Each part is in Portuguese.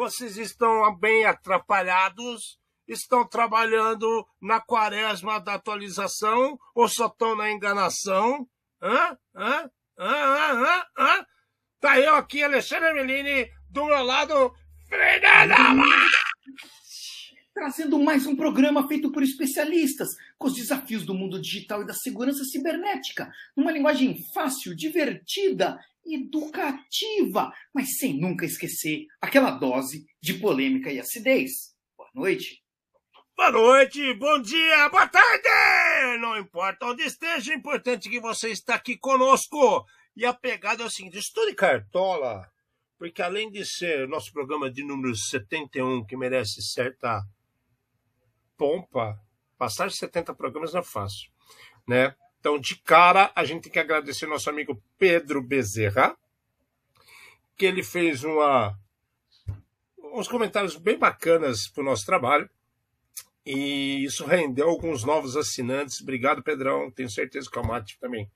Vocês estão bem atrapalhados? Estão trabalhando na quaresma da atualização ou só estão na enganação? Hã? Hã? Hã? Hã? Hã? Hã? Tá eu aqui, Alexandre Melini, do meu lado, Fernanda Trazendo mais um programa feito por especialistas com os desafios do mundo digital e da segurança cibernética, numa linguagem fácil, divertida, educativa, mas sem nunca esquecer aquela dose de polêmica e acidez. Boa noite. Boa noite, bom dia, boa tarde! Não importa onde esteja, é importante que você está aqui conosco. E a pegada é o seguinte: estude cartola, porque além de ser nosso programa de número 71, que merece certa pompa, passar de 70 programas não é fácil, né? Então, de cara, a gente tem que agradecer nosso amigo Pedro Bezerra, que ele fez uma, uns comentários bem bacanas para o nosso trabalho. E isso rendeu alguns novos assinantes. Obrigado, Pedrão. Tenho certeza que o Amate também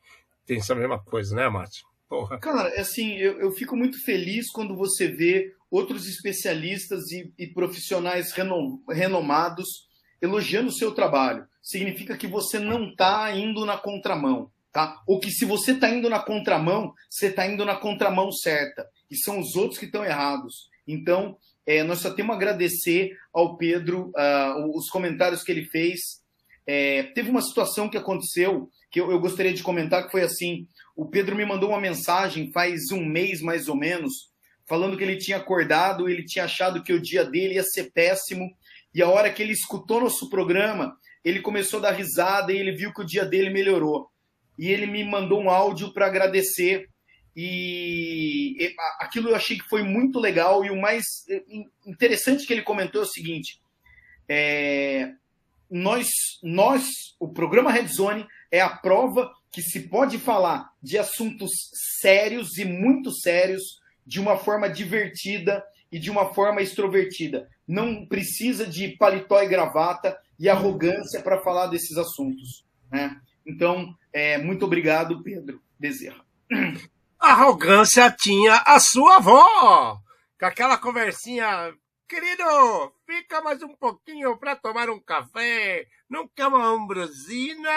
tem essa mesma coisa, né, Amate? Porra. Cara, assim, eu, eu fico muito feliz quando você vê outros especialistas e, e profissionais renom, renomados elogiando o seu trabalho. Significa que você não está indo na contramão. Tá? Ou que se você está indo na contramão, você está indo na contramão certa. E são os outros que estão errados. Então, é, nós só temos a agradecer ao Pedro uh, os comentários que ele fez. É, teve uma situação que aconteceu que eu, eu, gostaria de comentar que foi assim: o Pedro me mandou uma mensagem faz um mês mais ou menos, falando que ele tinha acordado, ele tinha achado que o dia dele ia ser péssimo, e a hora que ele escutou nosso programa, ele começou a dar risada e ele viu que o dia dele melhorou. E ele me mandou um áudio para agradecer e aquilo eu achei que foi muito legal. E o mais interessante que ele comentou é o seguinte: é, nós, nós, o programa Red Zone é a prova que se pode falar de assuntos sérios e muito sérios de uma forma divertida e de uma forma extrovertida. Não precisa de paletó e gravata e arrogância para falar desses assuntos. Né? Então, é, muito obrigado, Pedro Bezerra. arrogância tinha a sua avó, com aquela conversinha. Querido, fica mais um pouquinho para tomar um café. Não quer uma ambrosina?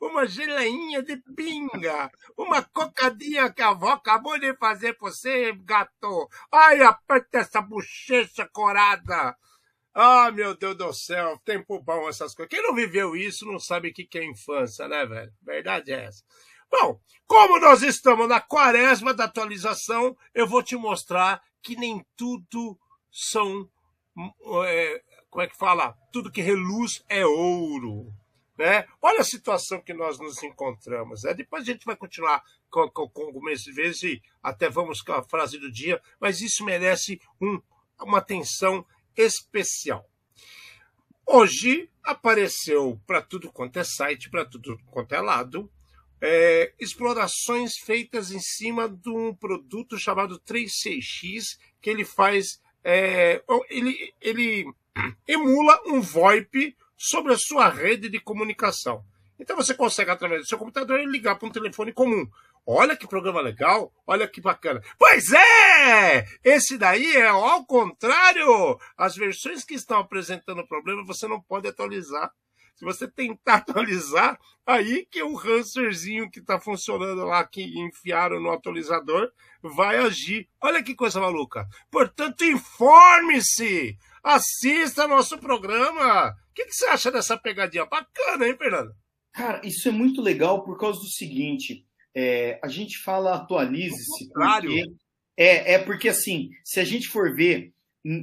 Uma geleinha de pinga, uma cocadinha que a avó acabou de fazer pra você, gato. Ai, aperta essa bochecha corada. Ah, meu Deus do céu, tempo bom essas coisas. Quem não viveu isso não sabe o que é infância, né, velho? Verdade é essa. Bom, como nós estamos na quaresma da atualização, eu vou te mostrar que nem tudo são. É, como é que fala? Tudo que reluz é ouro. Né? Olha a situação que nós nos encontramos. Né? Depois a gente vai continuar com, com, com algumas vezes e até vamos com a frase do dia, mas isso merece um, uma atenção especial. Hoje apareceu para tudo quanto é site, para tudo quanto é lado, é, explorações feitas em cima de um produto chamado 3CX, que ele faz. É, ele, ele emula um VoIP sobre a sua rede de comunicação. Então você consegue, através do seu computador, ligar para um telefone comum. Olha que programa legal, olha que bacana. Pois é! Esse daí é ao contrário. As versões que estão apresentando problema você não pode atualizar. Se você tentar atualizar, aí que o hamsterzinho que está funcionando lá, que enfiaram no atualizador, vai agir. Olha que coisa maluca. Portanto, informe-se! Assista nosso programa! O que, que você acha dessa pegadinha? Bacana, hein, Fernando? Cara, isso é muito legal por causa do seguinte: é, a gente fala atualize-se. Porque, é, é porque assim, se a gente for ver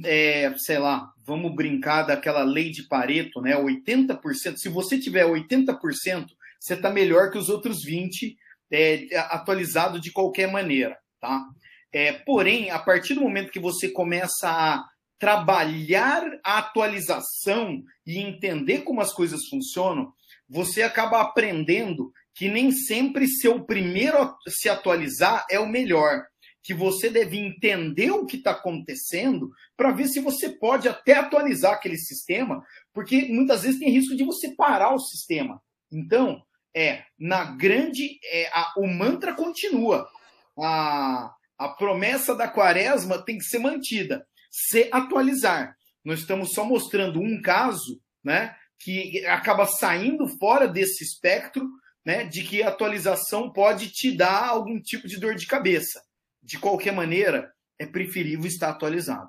é, sei lá, vamos brincar daquela lei de Pareto, né? 80%. Se você tiver 80%, você está melhor que os outros 20%, é, atualizado de qualquer maneira, tá? É, porém, a partir do momento que você começa a trabalhar a atualização e entender como as coisas funcionam, você acaba aprendendo que nem sempre seu primeiro a se atualizar é o melhor que você deve entender o que está acontecendo para ver se você pode até atualizar aquele sistema, porque muitas vezes tem risco de você parar o sistema. Então, é, na grande, é, a, o mantra continua. A, a promessa da quaresma tem que ser mantida, se atualizar. Nós estamos só mostrando um caso, né, que acaba saindo fora desse espectro, né, de que a atualização pode te dar algum tipo de dor de cabeça. De qualquer maneira, é preferível estar atualizado.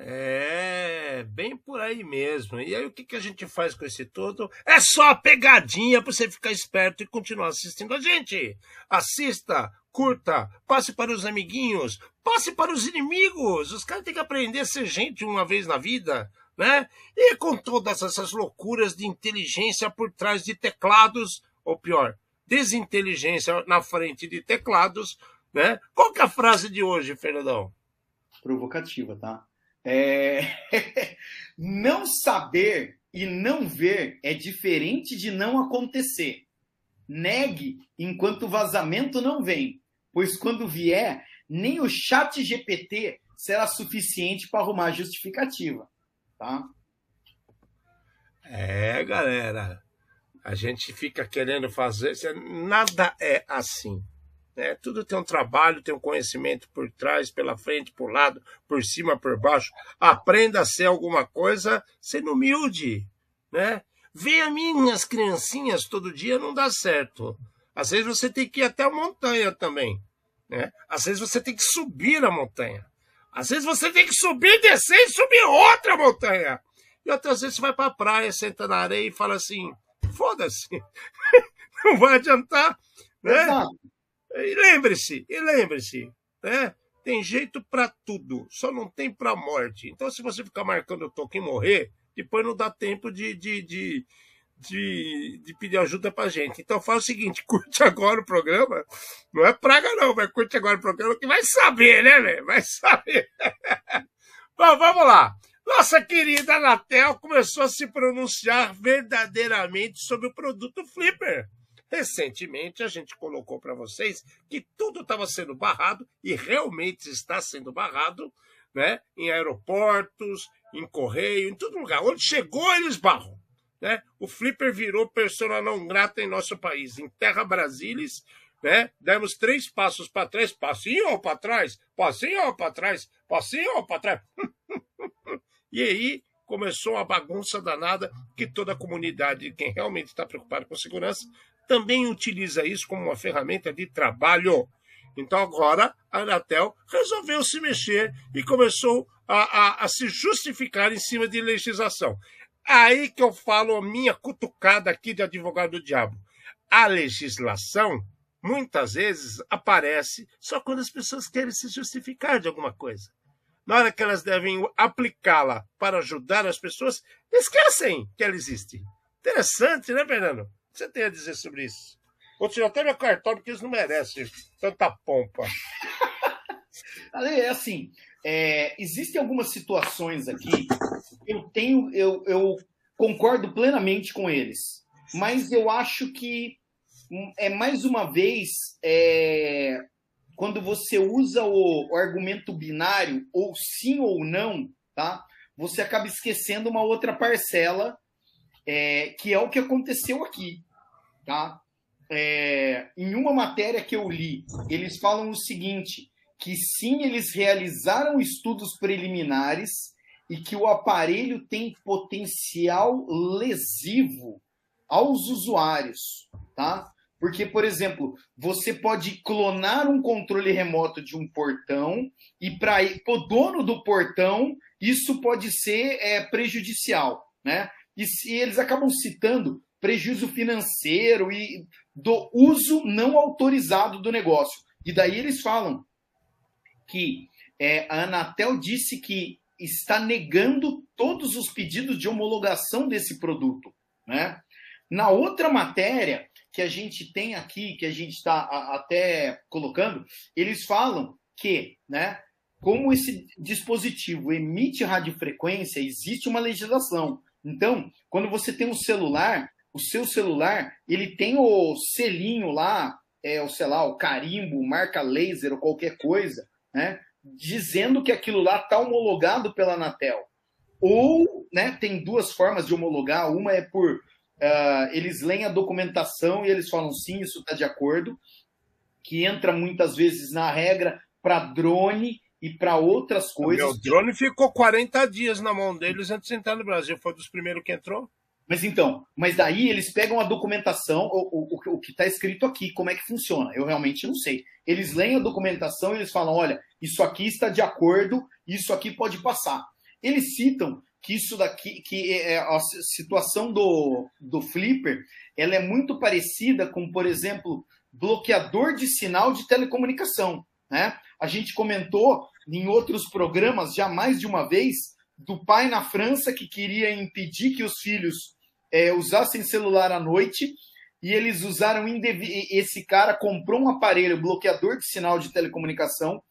É, bem por aí mesmo. E aí o que, que a gente faz com esse todo? É só pegadinha para você ficar esperto e continuar assistindo a gente. Assista, curta, passe para os amiguinhos, passe para os inimigos. Os caras têm que aprender a ser gente uma vez na vida, né? E com todas essas loucuras de inteligência por trás de teclados, ou pior, desinteligência na frente de teclados, né? Qual que é a frase de hoje, Fernandão? Provocativa, tá? É... não saber e não ver é diferente de não acontecer. Negue enquanto o vazamento não vem, pois quando vier, nem o chat GPT será suficiente para arrumar justificativa. Tá? É, galera. A gente fica querendo fazer. Nada é assim. Né? Tudo tem um trabalho, tem um conhecimento por trás, pela frente, por lado, por cima, por baixo. Aprenda a ser alguma coisa sendo humilde. Né? Ver as minhas criancinhas todo dia não dá certo. Às vezes você tem que ir até a montanha também. Né? Às vezes você tem que subir a montanha. Às vezes você tem que subir, descer e subir outra montanha. E outras vezes você vai para a praia, senta na areia e fala assim: foda-se, não vai adiantar. Né? Exato. E lembre-se, e lembre-se, né? Tem jeito para tudo, só não tem para morte. Então, se você ficar marcando o toque e morrer, depois não dá tempo de, de, de, de, de pedir ajuda pra gente. Então faz o seguinte, curte agora o programa. Não é praga não, mas curte agora o programa que vai saber, né, velho? Vai saber. Bom, vamos lá. Nossa querida Anatel começou a se pronunciar verdadeiramente sobre o produto Flipper. Recentemente a gente colocou para vocês que tudo estava sendo barrado e realmente está sendo barrado, né? Em aeroportos, em correio, em todo lugar. Onde chegou eles barram. Né? O Flipper virou persona não grata em nosso país. Em Terra Brasilis, né? demos três passos para trás, passinho para trás, passinho para trás, passinho para trás. e aí começou uma bagunça danada que toda a comunidade, quem realmente está preocupado com segurança, também utiliza isso como uma ferramenta de trabalho. Então agora a Anatel resolveu se mexer e começou a, a, a se justificar em cima de legislação. Aí que eu falo a minha cutucada aqui de advogado do diabo. A legislação muitas vezes aparece só quando as pessoas querem se justificar de alguma coisa. Na hora que elas devem aplicá-la para ajudar as pessoas, esquecem que ela existe. Interessante, né, Fernando? você tem a dizer sobre isso? Vou tirar até meu cartório, porque eles não merecem tanta pompa. é assim, é, existem algumas situações aqui, eu tenho, eu, eu concordo plenamente com eles, mas eu acho que é mais uma vez é, quando você usa o, o, argumento binário, ou sim ou não, tá? Você acaba esquecendo uma outra parcela, é, que é o que aconteceu aqui tá? É, em uma matéria que eu li, eles falam o seguinte: que sim, eles realizaram estudos preliminares e que o aparelho tem potencial lesivo aos usuários, tá? Porque, por exemplo, você pode clonar um controle remoto de um portão e para o dono do portão isso pode ser é, prejudicial, né? E se eles acabam citando prejuízo financeiro e do uso não autorizado do negócio. E daí eles falam que é, a Anatel disse que está negando todos os pedidos de homologação desse produto. Né? Na outra matéria que a gente tem aqui, que a gente está até colocando, eles falam que, né, como esse dispositivo emite radiofrequência, existe uma legislação. Então, quando você tem um celular, o seu celular, ele tem o selinho lá, é, o sei lá, o carimbo, marca laser ou qualquer coisa, né? Dizendo que aquilo lá está homologado pela Anatel. Ou, né, tem duas formas de homologar, uma é por uh, eles leem a documentação e eles falam sim, isso está de acordo, que entra muitas vezes na regra para drone e para outras coisas. O drone ficou 40 dias na mão deles antes de entrar no Brasil. Foi dos primeiros que entrou. Mas então, mas daí eles pegam a documentação, o, o, o que está escrito aqui, como é que funciona? Eu realmente não sei. Eles leem a documentação e eles falam: olha, isso aqui está de acordo, isso aqui pode passar. Eles citam que isso daqui, que é, é a situação do, do Flipper, ela é muito parecida com, por exemplo, bloqueador de sinal de telecomunicação. Né? A gente comentou em outros programas já mais de uma vez do pai na França que queria impedir que os filhos é, usassem celular à noite e eles usaram esse cara comprou um aparelho bloqueador de sinal de telecomunicação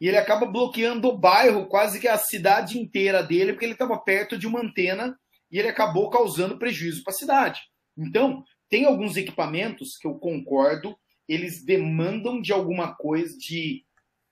e ele acaba bloqueando o bairro, quase que a cidade inteira dele, porque ele estava perto de uma antena e ele acabou causando prejuízo para a cidade. Então, tem alguns equipamentos que eu concordo, eles demandam de alguma coisa, de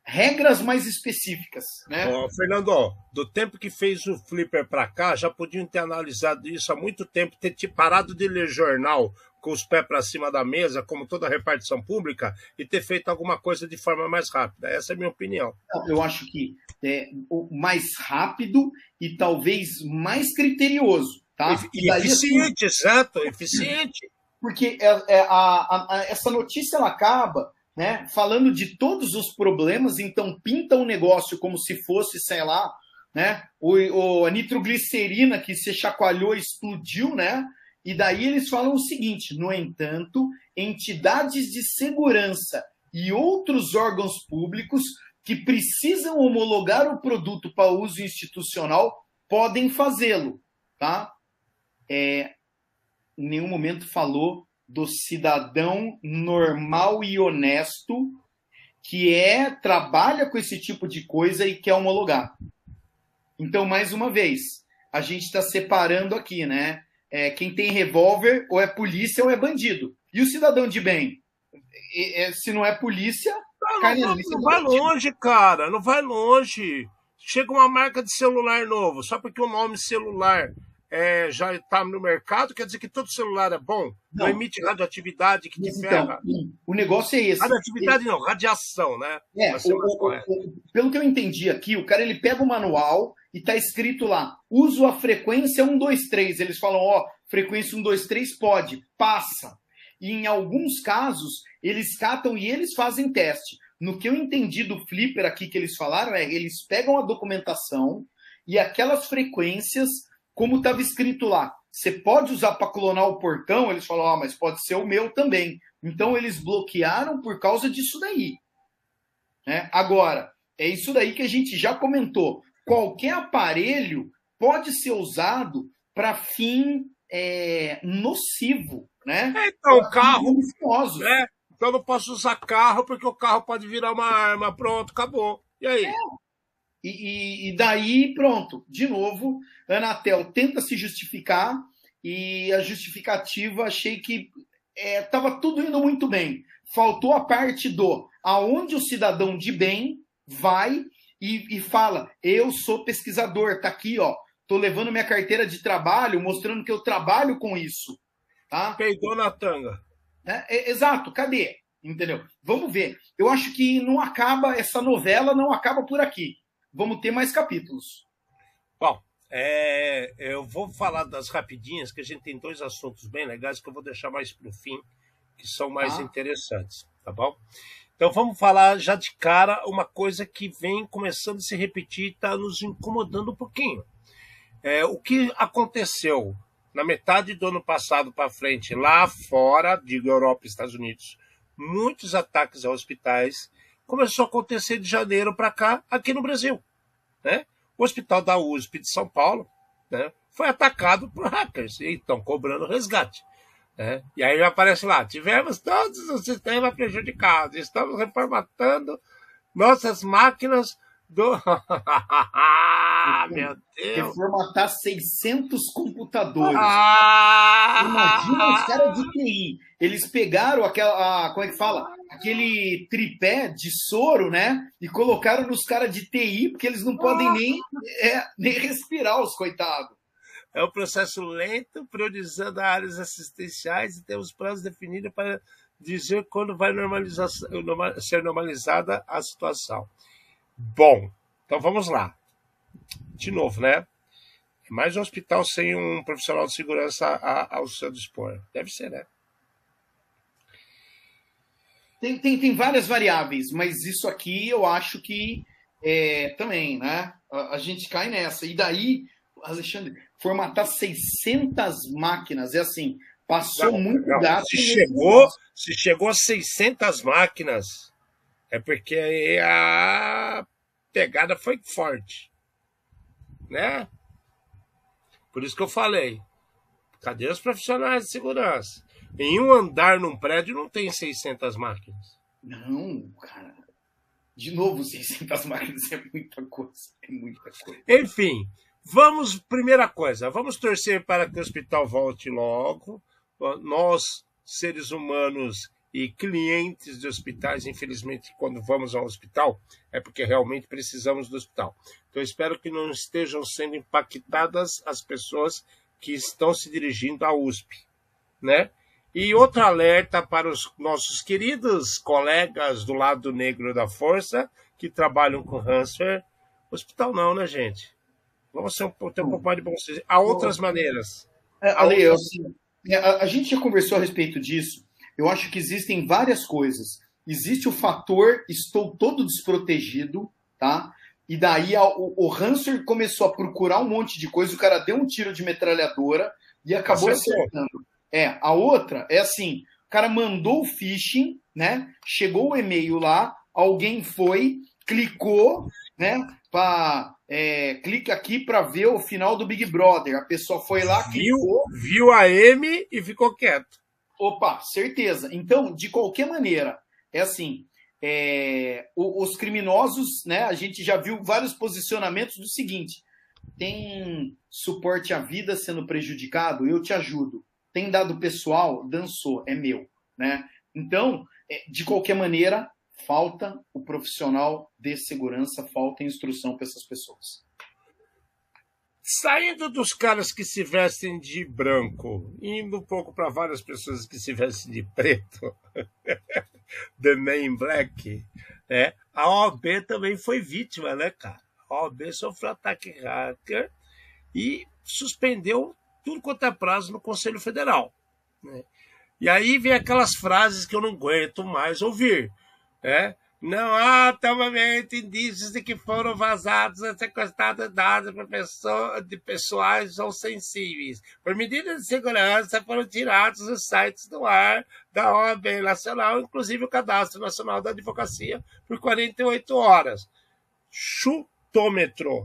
regras mais específicas, né? Fernando, ó, do tempo que fez o Flipper para cá, já podiam ter analisado isso há muito tempo, ter parado de ler jornal com os pés para cima da mesa, como toda repartição pública, e ter feito alguma coisa de forma mais rápida. Essa é a minha opinião. Eu acho que é mais rápido e talvez mais criterioso. Tá? E, e eficiente, exato, eficiente. Porque é, é, a, a, essa notícia ela acaba né, falando de todos os problemas, então pinta o negócio como se fosse, sei lá, né, o, o, a nitroglicerina que se chacoalhou explodiu, né? E daí eles falam o seguinte: no entanto, entidades de segurança e outros órgãos públicos que precisam homologar o produto para uso institucional podem fazê-lo, tá? É, em nenhum momento falou do cidadão normal e honesto que é trabalha com esse tipo de coisa e quer homologar. Então, mais uma vez, a gente está separando aqui, né? É, quem tem revólver ou é polícia ou é bandido. E o cidadão de bem? É, se não é polícia, não, não, não vai longe, cara. Não vai longe. Chega uma marca de celular novo, só porque o nome celular é, já está no mercado, quer dizer que todo celular é bom? Não, não emite radioatividade que te então, ferra? O negócio é esse. Radioatividade não, radiação, né? É, o, o, o, pelo que eu entendi aqui, o cara ele pega o manual e está escrito lá, uso a frequência 123. Eles falam, ó, frequência 123 pode, passa. E em alguns casos, eles catam e eles fazem teste. No que eu entendi do Flipper aqui que eles falaram, é eles pegam a documentação e aquelas frequências como estava escrito lá, você pode usar para clonar o portão? Eles falaram, ah, mas pode ser o meu também. Então eles bloquearam por causa disso daí. Né? Agora, é isso daí que a gente já comentou. Qualquer aparelho pode ser usado para fim é, nocivo, né? É, então, o carro. Né? Então eu não posso usar carro porque o carro pode virar uma arma. Pronto, acabou. E aí? É. E, e, e, daí, pronto, de novo, Anatel tenta se justificar e a justificativa achei que estava é, tudo indo muito bem. Faltou a parte do aonde o cidadão de bem vai e, e fala: eu sou pesquisador, tá aqui, ó, tô levando minha carteira de trabalho, mostrando que eu trabalho com isso. Tá? Peidou na tanga. É, é, exato, cadê? Entendeu? Vamos ver. Eu acho que não acaba, essa novela não acaba por aqui vamos ter mais capítulos. Bom, é, eu vou falar das rapidinhas, que a gente tem dois assuntos bem legais que eu vou deixar mais para o fim, que são mais ah. interessantes, tá bom? Então vamos falar já de cara uma coisa que vem começando a se repetir e está nos incomodando um pouquinho. É, o que aconteceu na metade do ano passado para frente, lá fora, digo Europa e Estados Unidos, muitos ataques a hospitais começou a acontecer de janeiro para cá, aqui no Brasil. Né? O hospital da USP de São Paulo né, foi atacado por hackers e estão cobrando resgate. Né? E aí aparece lá: tivemos todos os sistemas prejudicados, estamos reformatando nossas máquinas do. ah, meu Deus! Reformatar 600 computadores. Ah, Imagina os caras de TI. Eles pegaram aquela. A, como é que fala? Aquele tripé de soro, né? E colocaram nos caras de TI, porque eles não podem nem, é, nem respirar, os coitados. É um processo lento, priorizando áreas assistenciais e temos prazos definidos para dizer quando vai normalizar, ser normalizada a situação. Bom, então vamos lá. De novo, né? Mais um hospital sem um profissional de segurança ao seu dispor. Deve ser, né? Tem, tem, tem várias variáveis, mas isso aqui eu acho que é, também, né? A, a, gente cai nessa. E daí, Alexandre, formatar 600 máquinas é assim, passou não, muito não, gato. Se chegou, se chegou a 600 máquinas, é porque a pegada foi forte, né? Por isso que eu falei, cadê os profissionais de segurança? Em um andar num prédio não tem 600 máquinas. Não, cara. De novo, 600 máquinas é muita coisa. É muita coisa. Enfim, vamos. Primeira coisa, vamos torcer para que o hospital volte logo. Nós, seres humanos e clientes de hospitais, infelizmente, quando vamos ao hospital, é porque realmente precisamos do hospital. Então, espero que não estejam sendo impactadas as pessoas que estão se dirigindo à USP, né? E outro alerta para os nossos queridos colegas do lado negro da força que trabalham com Hansfer. Hospital não, né, gente? Vamos ser um, ter um pouco mais de bom senso. Há outras maneiras. É, Ale, outras... É, a, a gente já conversou a respeito disso. Eu acho que existem várias coisas. Existe o fator estou todo desprotegido, tá? E daí a, o, o Hanser começou a procurar um monte de coisa, o cara deu um tiro de metralhadora e acabou acertando. É, a outra é assim: o cara mandou o phishing, né? Chegou o e-mail lá, alguém foi, clicou, né? Pra, é, clica aqui para ver o final do Big Brother. A pessoa foi lá, viu, clicou, viu a M e ficou quieto. Opa, certeza. Então, de qualquer maneira, é assim: é, os criminosos, né? A gente já viu vários posicionamentos do seguinte: tem suporte à vida sendo prejudicado, eu te ajudo tem dado pessoal, dançou, é meu. Né? Então, é, de qualquer maneira, falta o profissional de segurança, falta instrução para essas pessoas. Saindo dos caras que se vestem de branco, indo um pouco para várias pessoas que se vestem de preto, The Man Black, né? a OAB também foi vítima, né, cara? A OAB sofreu ataque hacker e suspendeu tudo quanto é prazo no Conselho Federal. Né? E aí vem aquelas frases que eu não aguento mais ouvir. Né? Não há atualmente indícios de que foram vazados e sequestrados dados de pessoais ou sensíveis. Por medidas de segurança, foram tirados os sites do ar da OAB Nacional, inclusive o Cadastro Nacional da Advocacia, por 48 horas. Chutômetro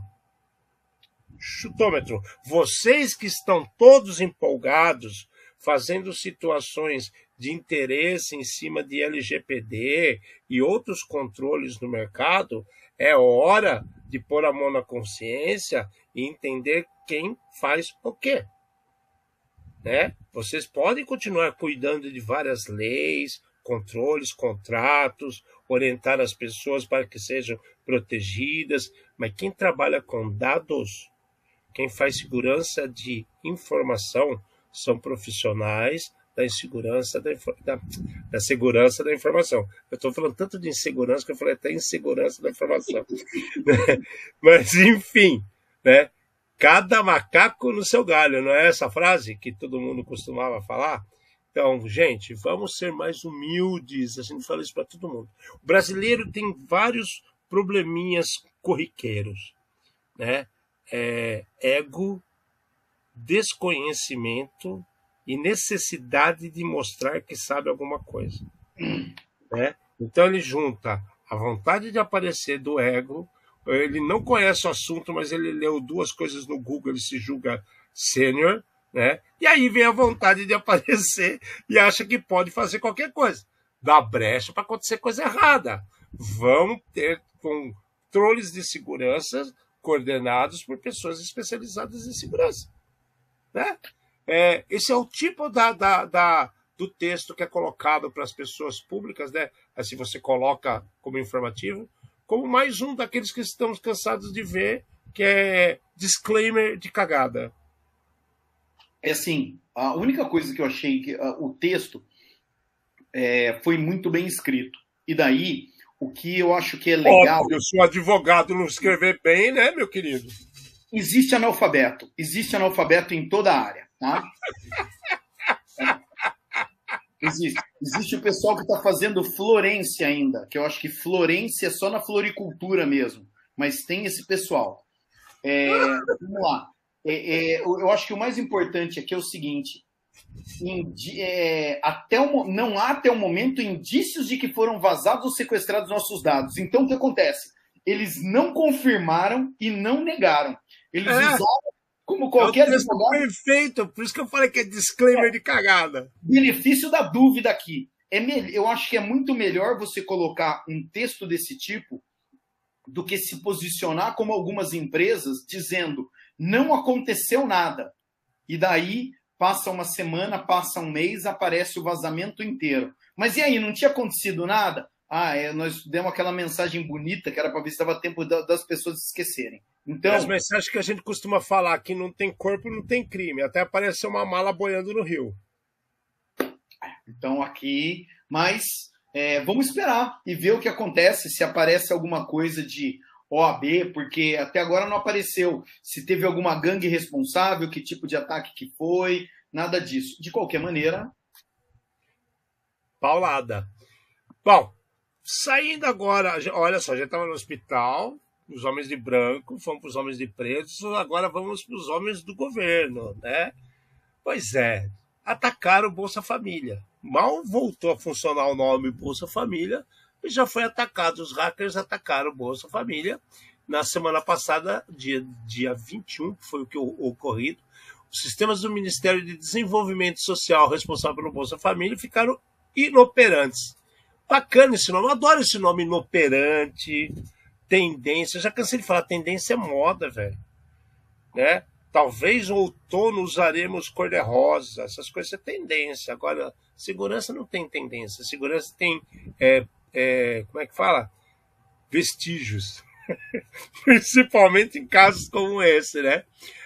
chutômetro. Vocês que estão todos empolgados, fazendo situações de interesse em cima de LGPD e outros controles no mercado, é hora de pôr a mão na consciência e entender quem faz o quê. Né? Vocês podem continuar cuidando de várias leis, controles, contratos, orientar as pessoas para que sejam protegidas, mas quem trabalha com dados quem faz segurança de informação são profissionais da insegurança da, da, da segurança da informação. Eu estou falando tanto de insegurança que eu falei até insegurança da informação. Mas, enfim, né? cada macaco no seu galho, não é essa frase que todo mundo costumava falar? Então, gente, vamos ser mais humildes. A gente fala isso para todo mundo. O brasileiro tem vários probleminhas corriqueiros, né? É, ego, desconhecimento e necessidade de mostrar que sabe alguma coisa. Né? Então ele junta a vontade de aparecer do ego, ele não conhece o assunto, mas ele leu duas coisas no Google, ele se julga sênior, né? E aí vem a vontade de aparecer e acha que pode fazer qualquer coisa. Dá brecha para acontecer coisa errada. Vamos ter controles de segurança coordenados por pessoas especializadas em segurança. Né? É, esse é o tipo da, da, da, do texto que é colocado para as pessoas públicas, né? assim você coloca como informativo, como mais um daqueles que estamos cansados de ver, que é disclaimer de cagada. é assim, a única coisa que eu achei que uh, o texto é, foi muito bem escrito. E daí, o que eu acho que é legal. Óbvio, se o advogado não escrever bem, né, meu querido? Existe analfabeto. Existe analfabeto em toda a área, tá? Existe. Existe o pessoal que está fazendo Florência ainda, que eu acho que Florência é só na floricultura mesmo. Mas tem esse pessoal. É, vamos lá. É, é, eu acho que o mais importante aqui é o seguinte: é, até o, não há até o momento indícios de que foram vazados ou sequestrados nossos dados. Então, o que acontece? Eles não confirmaram e não negaram. Eles é. usaram como qualquer é advogado. Perfeito, por isso que eu falei que é disclaimer é. de cagada. Benefício da dúvida aqui. É me... Eu acho que é muito melhor você colocar um texto desse tipo do que se posicionar como algumas empresas dizendo não aconteceu nada. E daí passa uma semana, passa um mês, aparece o vazamento inteiro. Mas e aí, não tinha acontecido nada? Ah, é, nós demos aquela mensagem bonita que era para ver se dava tempo das pessoas esquecerem. Então, As mensagens que a gente costuma falar que não tem corpo, não tem crime. Até apareceu uma mala boiando no rio. Então aqui, mas é, vamos esperar e ver o que acontece, se aparece alguma coisa de OAB, porque até agora não apareceu se teve alguma gangue responsável, que tipo de ataque que foi, nada disso. De qualquer maneira. Paulada. Bom, saindo agora, olha só, já estava no hospital, os homens de branco, fomos para os homens de pretos, agora vamos para os homens do governo, né? Pois é, atacaram o Bolsa Família. Mal voltou a funcionar o nome Bolsa Família, e já foi atacado. Os hackers atacaram o Bolsa Família na semana passada, dia, dia 21, que foi o que ocorrido. Os sistemas do Ministério de Desenvolvimento Social responsável pelo Bolsa Família ficaram inoperantes. Bacana esse nome, eu adoro esse nome inoperante, tendência. Já cansei de falar, tendência é moda, velho. Né? Talvez no outono usaremos cor-de-rosa, essas coisas é tendência. Agora, segurança não tem tendência, segurança tem é, é, como é que fala? Vestígios. Principalmente em casos como esse, né?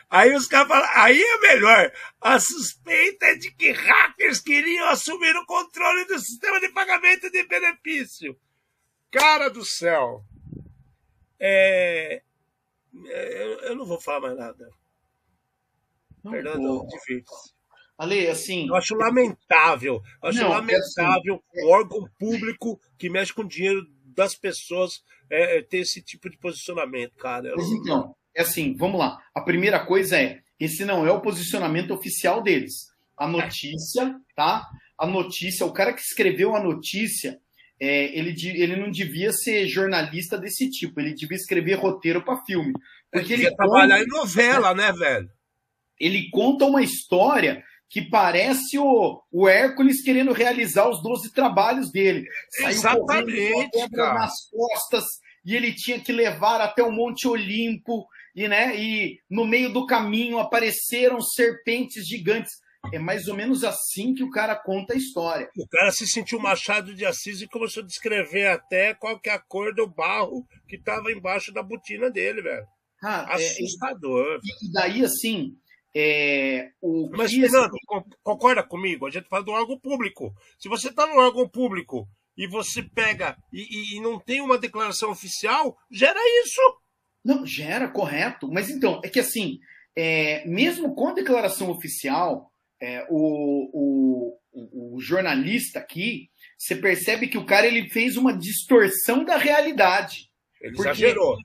Aí os caras falam, aí é melhor. A suspeita é de que hackers queriam assumir o controle do sistema de pagamento de benefício. Cara do céu. É, é eu não vou falar mais nada. Não, Fernando, difícil. Ale, assim. Eu acho lamentável. Eu acho não, lamentável é assim, o órgão público que mexe com o dinheiro das pessoas é, é ter esse tipo de posicionamento, cara. Mas então, é assim, vamos lá. A primeira coisa é: esse não é o posicionamento oficial deles. A notícia, tá? A notícia, o cara que escreveu a notícia, é, ele, ele não devia ser jornalista desse tipo, ele devia escrever roteiro para filme. Porque ele, ele trabalhar em novela, né, velho? Ele conta uma história que parece o, o Hércules querendo realizar os 12 trabalhos dele. Saiu Exatamente, cara. nas costas e ele tinha que levar até o Monte Olimpo e, né, e no meio do caminho apareceram serpentes gigantes. É mais ou menos assim que o cara conta a história. O cara se sentiu Machado de Assis e começou a descrever até qual que é a cor do barro que estava embaixo da botina dele, velho. Ah, Assustador. É, e daí, assim, é, o Mas, Fernando, concorda comigo? A gente fala do órgão público. Se você está no órgão público e você pega e, e, e, não tem uma declaração oficial, gera isso. Não, gera, correto. Mas então, é que assim, é, mesmo com a declaração oficial, é, o, o, o, jornalista aqui, você percebe que o cara ele fez uma distorção da realidade. Ele exagerou.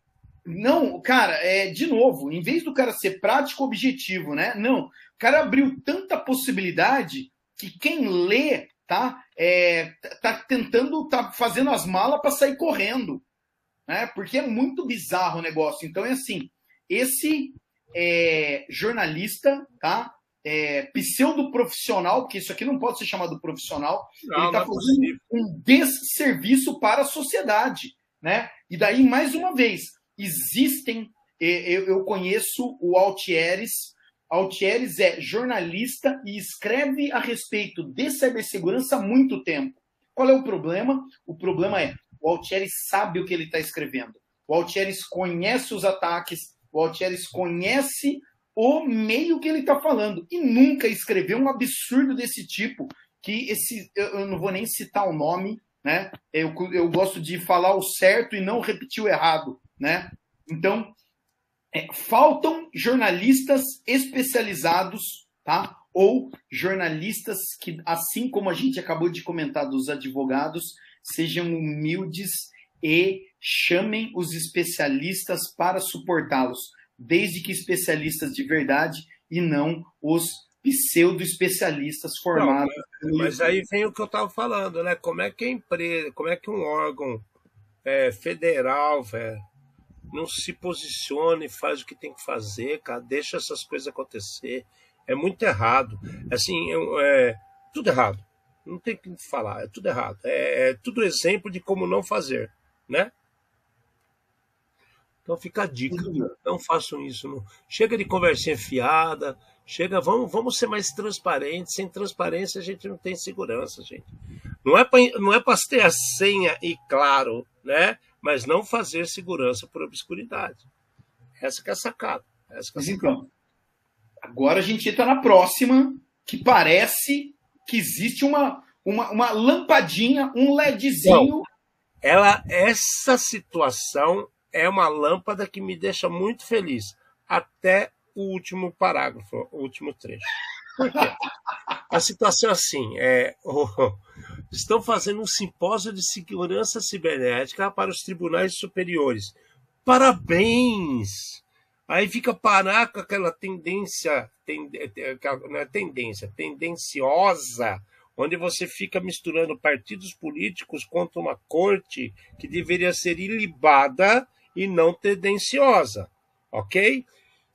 Não, cara, é de novo, em vez do cara ser prático objetivo, né? Não, o cara abriu tanta possibilidade que quem lê, tá? É, tá tentando, tá fazendo as malas para sair correndo, né? Porque é muito bizarro o negócio. Então é assim, esse é, jornalista, tá? É, pseudo profissional, porque isso aqui não pode ser chamado profissional, não, ele está é fazendo é um desserviço para a sociedade, né? E daí mais uma vez existem. Eu, conheço o Altieres. Altieres é jornalista e escreve a respeito de cibersegurança há muito tempo. Qual é o problema? O problema é o Altieres sabe o que ele está escrevendo. O Altieres conhece os ataques, o Altieres conhece o meio que ele está falando. E nunca escreveu um absurdo desse tipo, que esse. Eu não vou nem citar o nome, né? Eu, eu gosto de falar o certo e não repetir o errado, né? Então, é, faltam jornalistas especializados, tá? Ou jornalistas que, assim como a gente acabou de comentar dos advogados, sejam humildes e chamem os especialistas para suportá-los, desde que especialistas de verdade e não os pseudo-especialistas formados. Não, mas aí vem o que eu estava falando, né? Como é que a empresa, como é que um órgão é, federal, velho, não se posiciona e faz o que tem que fazer, cara, deixa essas coisas acontecer. É muito errado. Assim, é, é tudo errado. Não tem que falar, é tudo errado. É, é tudo exemplo de como não fazer, né? Então fica a dica. Não façam isso. Não. Chega de conversinha fiada. Chega, vamos, vamos ser mais transparentes. Sem transparência a gente não tem segurança, gente. Não é para não é ter a senha e claro, né? Mas não fazer segurança por obscuridade. Essa que é a sacada. Essa que é a sacada. Então, agora a gente entra na próxima, que parece que existe uma, uma, uma lampadinha, um LEDzinho. Não, ela, essa situação é uma lâmpada que me deixa muito feliz. Até o último parágrafo, o último trecho. A situação é assim: é, oh, estão fazendo um simpósio de segurança cibernética para os tribunais superiores. Parabéns! Aí fica parar com aquela tendência, tend, não é tendência, tendenciosa, onde você fica misturando partidos políticos contra uma corte que deveria ser ilibada e não tendenciosa, ok?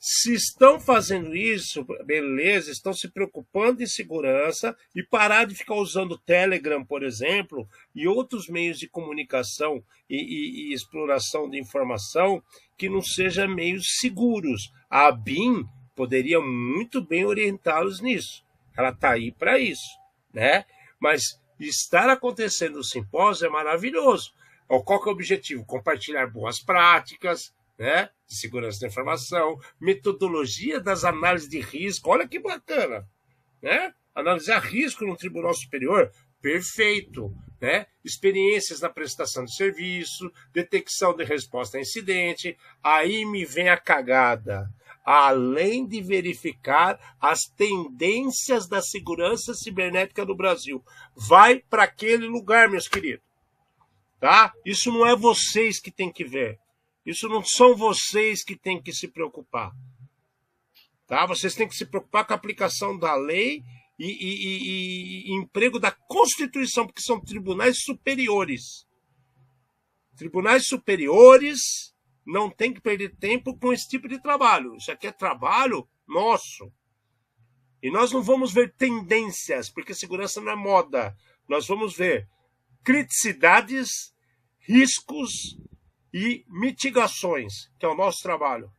Se estão fazendo isso, beleza, estão se preocupando em segurança e parar de ficar usando o Telegram, por exemplo, e outros meios de comunicação e, e, e exploração de informação que não sejam meios seguros. A BIM poderia muito bem orientá-los nisso. Ela está aí para isso, né? Mas estar acontecendo o simpósio é maravilhoso. Qual é o objetivo? Compartilhar boas práticas, né? De segurança da informação, metodologia das análises de risco. Olha que bacana, né? Analisar risco no Tribunal Superior, perfeito, né? Experiências na prestação de serviço, detecção de resposta a incidente. Aí me vem a cagada. Além de verificar as tendências da segurança cibernética no Brasil, vai para aquele lugar, meus queridos. Tá? Isso não é vocês que tem que ver. Isso não são vocês que têm que se preocupar. Tá? Vocês têm que se preocupar com a aplicação da lei e, e, e, e emprego da Constituição, porque são tribunais superiores. Tribunais superiores não tem que perder tempo com esse tipo de trabalho. Isso aqui é trabalho nosso. E nós não vamos ver tendências, porque segurança não é moda. Nós vamos ver criticidades, riscos e mitigações, que é o nosso trabalho.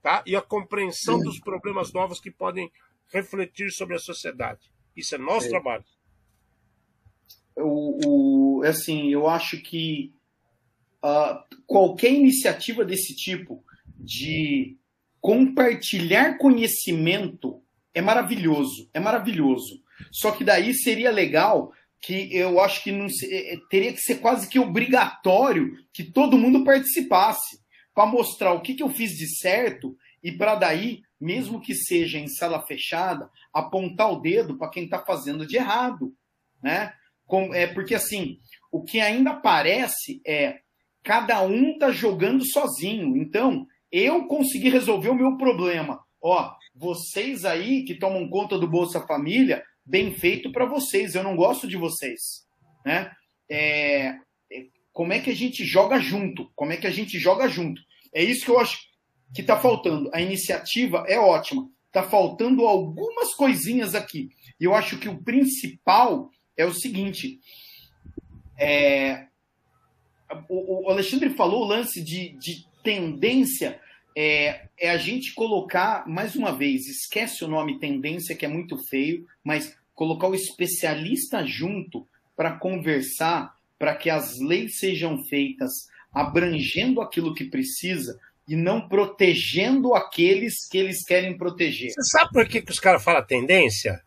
Tá? E a compreensão dos problemas novos que podem refletir sobre a sociedade. Isso é nosso é. trabalho. O, o, assim, eu acho que uh, qualquer iniciativa desse tipo de compartilhar conhecimento é maravilhoso, é maravilhoso. Só que daí seria legal que eu acho que não, é, é, teria que ser quase que obrigatório que todo mundo participasse para mostrar o que, que eu fiz de certo e para daí, mesmo que seja em sala fechada, apontar o dedo para quem está fazendo de errado, né? Com, é porque assim, o que ainda parece é cada um está jogando sozinho. Então, eu consegui resolver o meu problema. Ó, vocês aí que tomam conta do Bolsa Família bem feito para vocês. Eu não gosto de vocês, né? É, é, como é que a gente joga junto? Como é que a gente joga junto? É isso que eu acho que está faltando. A iniciativa é ótima. Está faltando algumas coisinhas aqui. E eu acho que o principal é o seguinte: é, o, Alexandre falou o lance de, de tendência é, é, a gente colocar, mais uma vez, esquece o nome tendência, que é muito feio, mas colocar o especialista junto para conversar, para que as leis sejam feitas abrangendo aquilo que precisa, e não protegendo aqueles que eles querem proteger. Você sabe por que, que os caras falam tendência?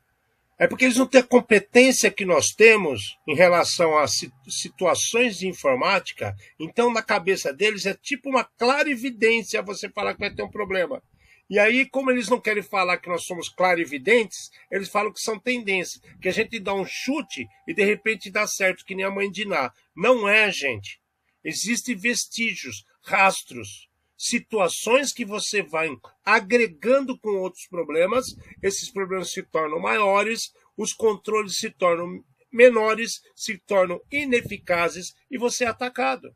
É porque eles não têm a competência que nós temos em relação a situações de informática. Então, na cabeça deles, é tipo uma clara evidência você falar que vai ter um problema. E aí, como eles não querem falar que nós somos clarividentes, eles falam que são tendências, que a gente dá um chute e de repente dá certo, que nem a mãe de Ná. Não é, gente. Existem vestígios, rastros situações que você vai agregando com outros problemas, esses problemas se tornam maiores, os controles se tornam menores, se tornam ineficazes e você é atacado.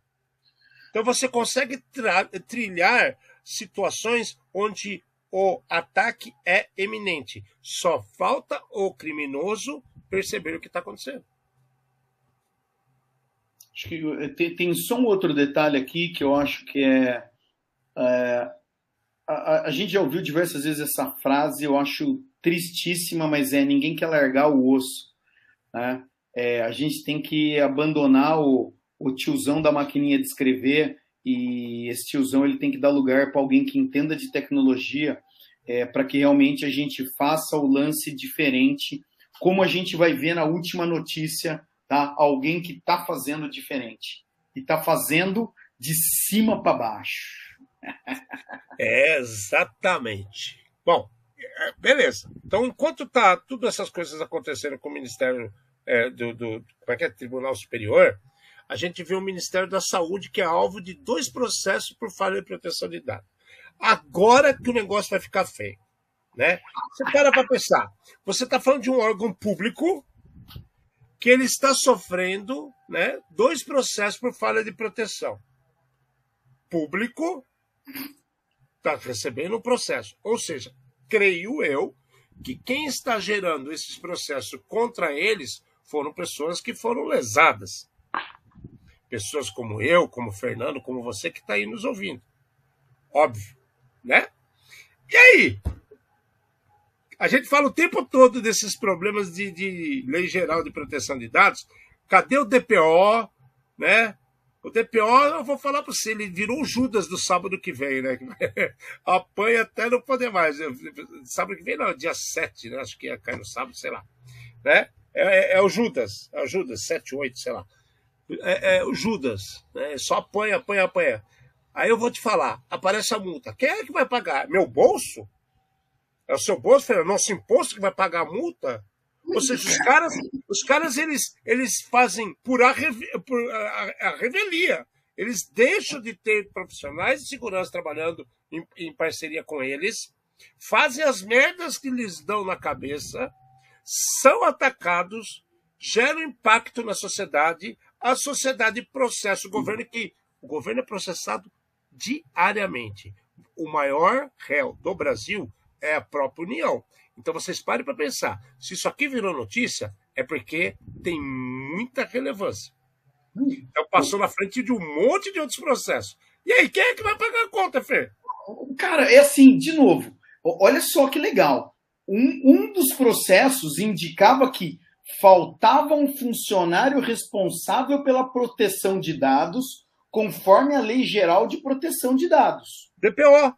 Então você consegue trilhar situações onde o ataque é eminente. Só falta o criminoso perceber o que está acontecendo. Acho que tem, tem só um outro detalhe aqui que eu acho que é é, a, a, gente já ouviu diversas vezes essa frase, eu acho tristíssima, mas é ninguém quer largar o osso. Né? É, a gente tem que abandonar o, o tiozão da maquininha de escrever e esse tiozão ele tem que dar lugar para alguém que entenda de tecnologia é, para que realmente a gente faça o lance diferente, como a gente vai ver na última notícia, tá? Alguém que está fazendo diferente e está fazendo de cima para baixo. É, exatamente. Bom, é, beleza. Então, enquanto tá tudo essas coisas acontecendo com o Ministério é, do, do como é que é, Tribunal Superior, a gente vê o Ministério da Saúde que é alvo de dois processos por falha de proteção de dados. Agora que o negócio vai ficar feio. Né? Você para para pensar. Você está falando de um órgão público que ele está sofrendo né, dois processos por falha de proteção. Público está recebendo o processo. Ou seja, creio eu que quem está gerando esses processos contra eles foram pessoas que foram lesadas. Pessoas como eu, como Fernando, como você que está aí nos ouvindo. Óbvio, né? E aí? A gente fala o tempo todo desses problemas de, de lei geral de proteção de dados. Cadê o DPO? Né? O DPO, eu vou falar para você, ele virou o Judas do sábado que vem, né? Apanha até não poder mais. Sábado que vem, não, dia 7, né? Acho que ia cair no sábado, sei lá. Né? É, é, é o Judas, é o Judas, 7, 8, sei lá. É, é o Judas, né? Só apanha, apanha, apanha. Aí eu vou te falar, aparece a multa. Quem é que vai pagar? Meu bolso? É o seu bolso, Fernando? Nosso imposto que vai pagar a multa? Ou seja, os caras, os caras eles, eles fazem por, a, por a, a revelia. Eles deixam de ter profissionais de segurança trabalhando em, em parceria com eles, fazem as merdas que lhes dão na cabeça, são atacados, geram impacto na sociedade, a sociedade processa o governo que o governo é processado diariamente. O maior réu do Brasil é a própria União. Então vocês parem para pensar. Se isso aqui virou notícia, é porque tem muita relevância. Então passou na frente de um monte de outros processos. E aí, quem é que vai pagar a conta, Fê? Cara, é assim, de novo, olha só que legal. Um, um dos processos indicava que faltava um funcionário responsável pela proteção de dados, conforme a Lei Geral de Proteção de Dados. DPO.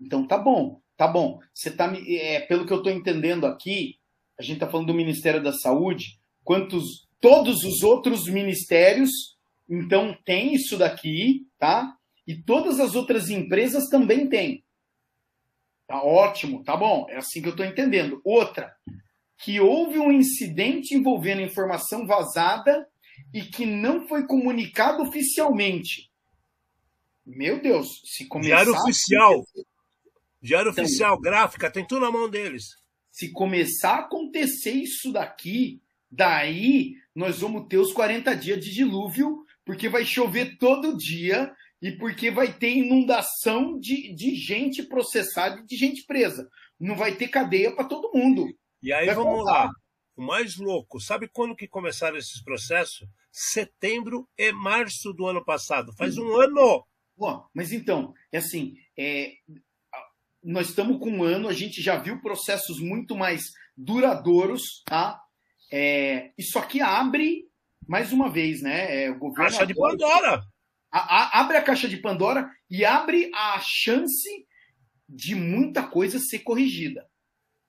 Então tá bom. Tá bom, você tá é, pelo que eu estou entendendo aqui, a gente está falando do Ministério da Saúde, quantos todos os outros ministérios então tem isso daqui, tá? E todas as outras empresas também têm. Tá ótimo, tá bom, é assim que eu estou entendendo. Outra, que houve um incidente envolvendo informação vazada e que não foi comunicado oficialmente. Meu Deus, se começar... Diário oficial. Diário então, Oficial, gráfica, tem tudo na mão deles. Se começar a acontecer isso daqui, daí nós vamos ter os 40 dias de dilúvio, porque vai chover todo dia e porque vai ter inundação de, de gente processada e de gente presa. Não vai ter cadeia para todo mundo. E aí vai vamos lá. O mais louco, sabe quando que começaram esses processos? Setembro e março do ano passado. Faz um ano. Bom, mas então, é assim, é, nós estamos com um ano, a gente já viu processos muito mais duradouros, tá? É, isso aqui abre, mais uma vez, né? É, o governo Caixa de Pandora! A, a, abre a caixa de Pandora e abre a chance de muita coisa ser corrigida.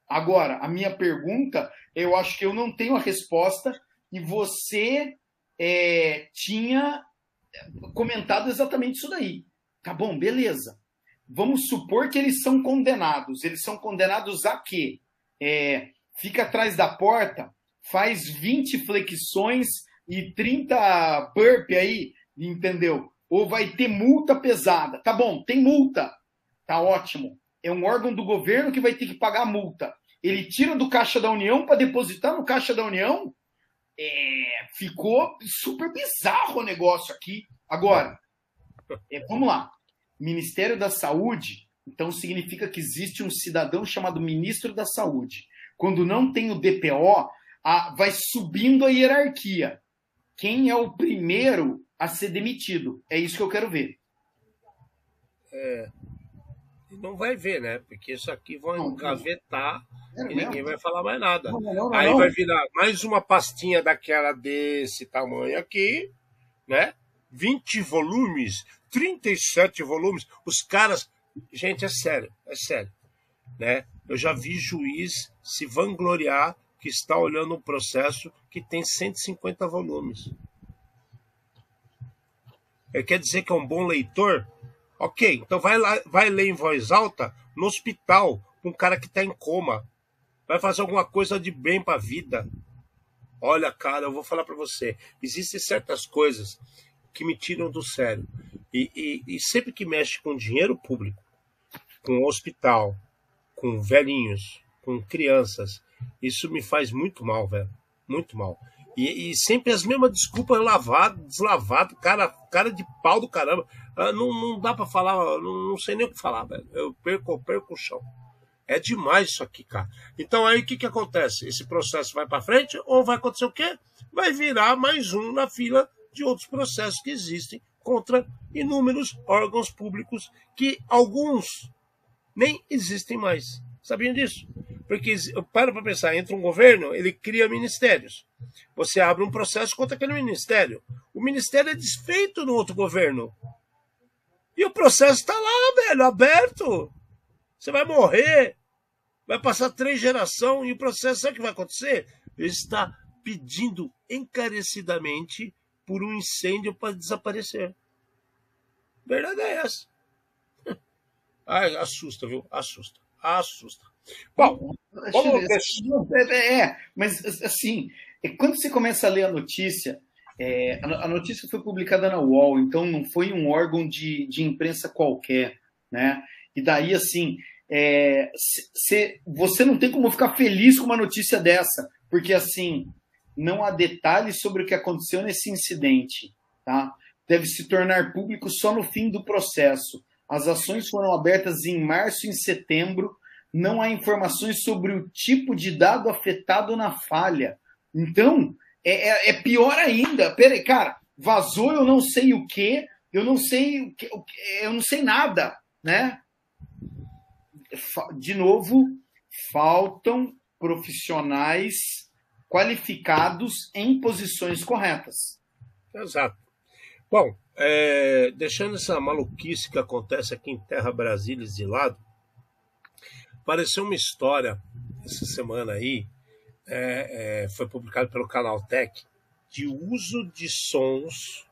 Agora, a minha pergunta, eu acho que eu não tenho a resposta e você é, tinha comentado exatamente isso daí. Tá bom, beleza. Vamos supor que eles são condenados. Eles são condenados a quê? É, fica atrás da porta, faz 20 flexões e 30 burp aí, entendeu? Ou vai ter multa pesada. Tá bom, tem multa. Tá ótimo. É um órgão do governo que vai ter que pagar a multa. Ele tira do Caixa da União para depositar no Caixa da União. É, ficou super bizarro o negócio aqui. Agora, é, vamos lá. Ministério da Saúde, então significa que existe um cidadão chamado Ministro da Saúde. Quando não tem o DPO, a, vai subindo a hierarquia. Quem é o primeiro a ser demitido? É isso que eu quero ver. É, não vai ver, né? Porque isso aqui vão engavetar é e ninguém vai falar mais nada. Não, não, Aí vai virar mais uma pastinha daquela desse tamanho aqui, né? 20 volumes, 37 volumes. Os caras. Gente, é sério, é sério. Né? Eu já vi juiz se vangloriar que está olhando um processo que tem 150 volumes. Ele quer dizer que é um bom leitor? Ok, então vai, lá, vai ler em voz alta no hospital com um cara que está em coma. Vai fazer alguma coisa de bem para a vida. Olha, cara, eu vou falar para você. Existem certas coisas que me tiram do sério. E, e, e sempre que mexe com dinheiro público, com hospital, com velhinhos, com crianças, isso me faz muito mal, velho. Muito mal. E, e, sempre as mesmas desculpas lavado, deslavado, cara, cara de pau do caramba. Ah, não, não dá para falar, não, não, sei nem o que falar, velho. Eu perco, eu perco o chão. É demais isso aqui, cara. Então aí o que, que acontece? Esse processo vai para frente ou vai acontecer o quê? Vai virar mais um na fila de outros processos que existem contra inúmeros órgãos públicos que alguns nem existem mais. Sabiam disso? Porque para para pensar, entra um governo, ele cria ministérios. Você abre um processo contra aquele ministério. O ministério é desfeito no outro governo. E o processo está lá, velho, aberto. Você vai morrer. Vai passar três gerações e o processo, sabe o que vai acontecer? Ele está pedindo encarecidamente por um incêndio para desaparecer. Verdade é essa. Ai, assusta, viu? Assusta. Assusta. Bom, vamos é, é, mas assim, é, quando você começa a ler a notícia, é, a, notícia foi publicada na UOL, então não foi um órgão de, de imprensa qualquer, né? E daí, assim, é, cê, você não tem como ficar feliz com uma notícia dessa, porque, assim, não há detalhes sobre o que aconteceu nesse incidente, tá? Deve se tornar público só no fim do processo. As ações foram abertas em março e em setembro, não há informações sobre o tipo de dado afetado na falha. Então, é, é, é pior ainda. Peraí, cara, vazou eu não sei o que, eu não sei o que, eu não sei nada, né? De novo, faltam profissionais qualificados em posições corretas. Exato. Bom, é, deixando essa maluquice que acontece aqui em Terra Brasília de lado, Apareceu uma história essa semana aí, é, é, foi publicado pelo canal Tech, de uso de sons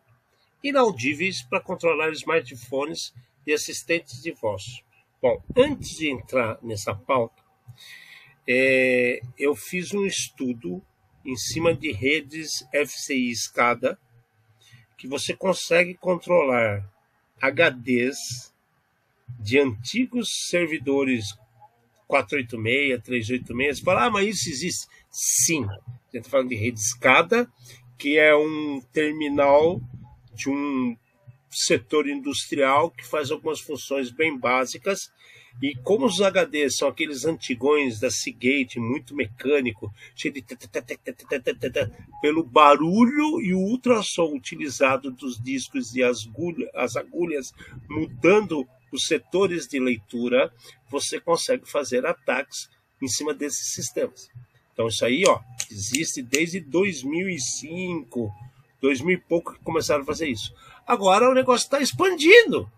inaudíveis para controlar smartphones e assistentes de voz. Bom, antes de entrar nessa pauta, é, eu fiz um estudo em cima de redes FCI escada que você consegue controlar HDs de antigos servidores 486, 386, você fala, ah, mas isso existe. Sim, a gente está falando de rede escada, que é um terminal de um setor industrial que faz algumas funções bem básicas. E como os HDs são aqueles antigões da Seagate, muito mecânico, cheio de pelo barulho e o ultrassom utilizado dos discos e as agulhas, as agulhas mudando os setores de leitura, você consegue fazer ataques em cima desses sistemas. Então isso aí, ó, existe desde 2005, 2000 e pouco que começaram a fazer isso. Agora o negócio está expandindo.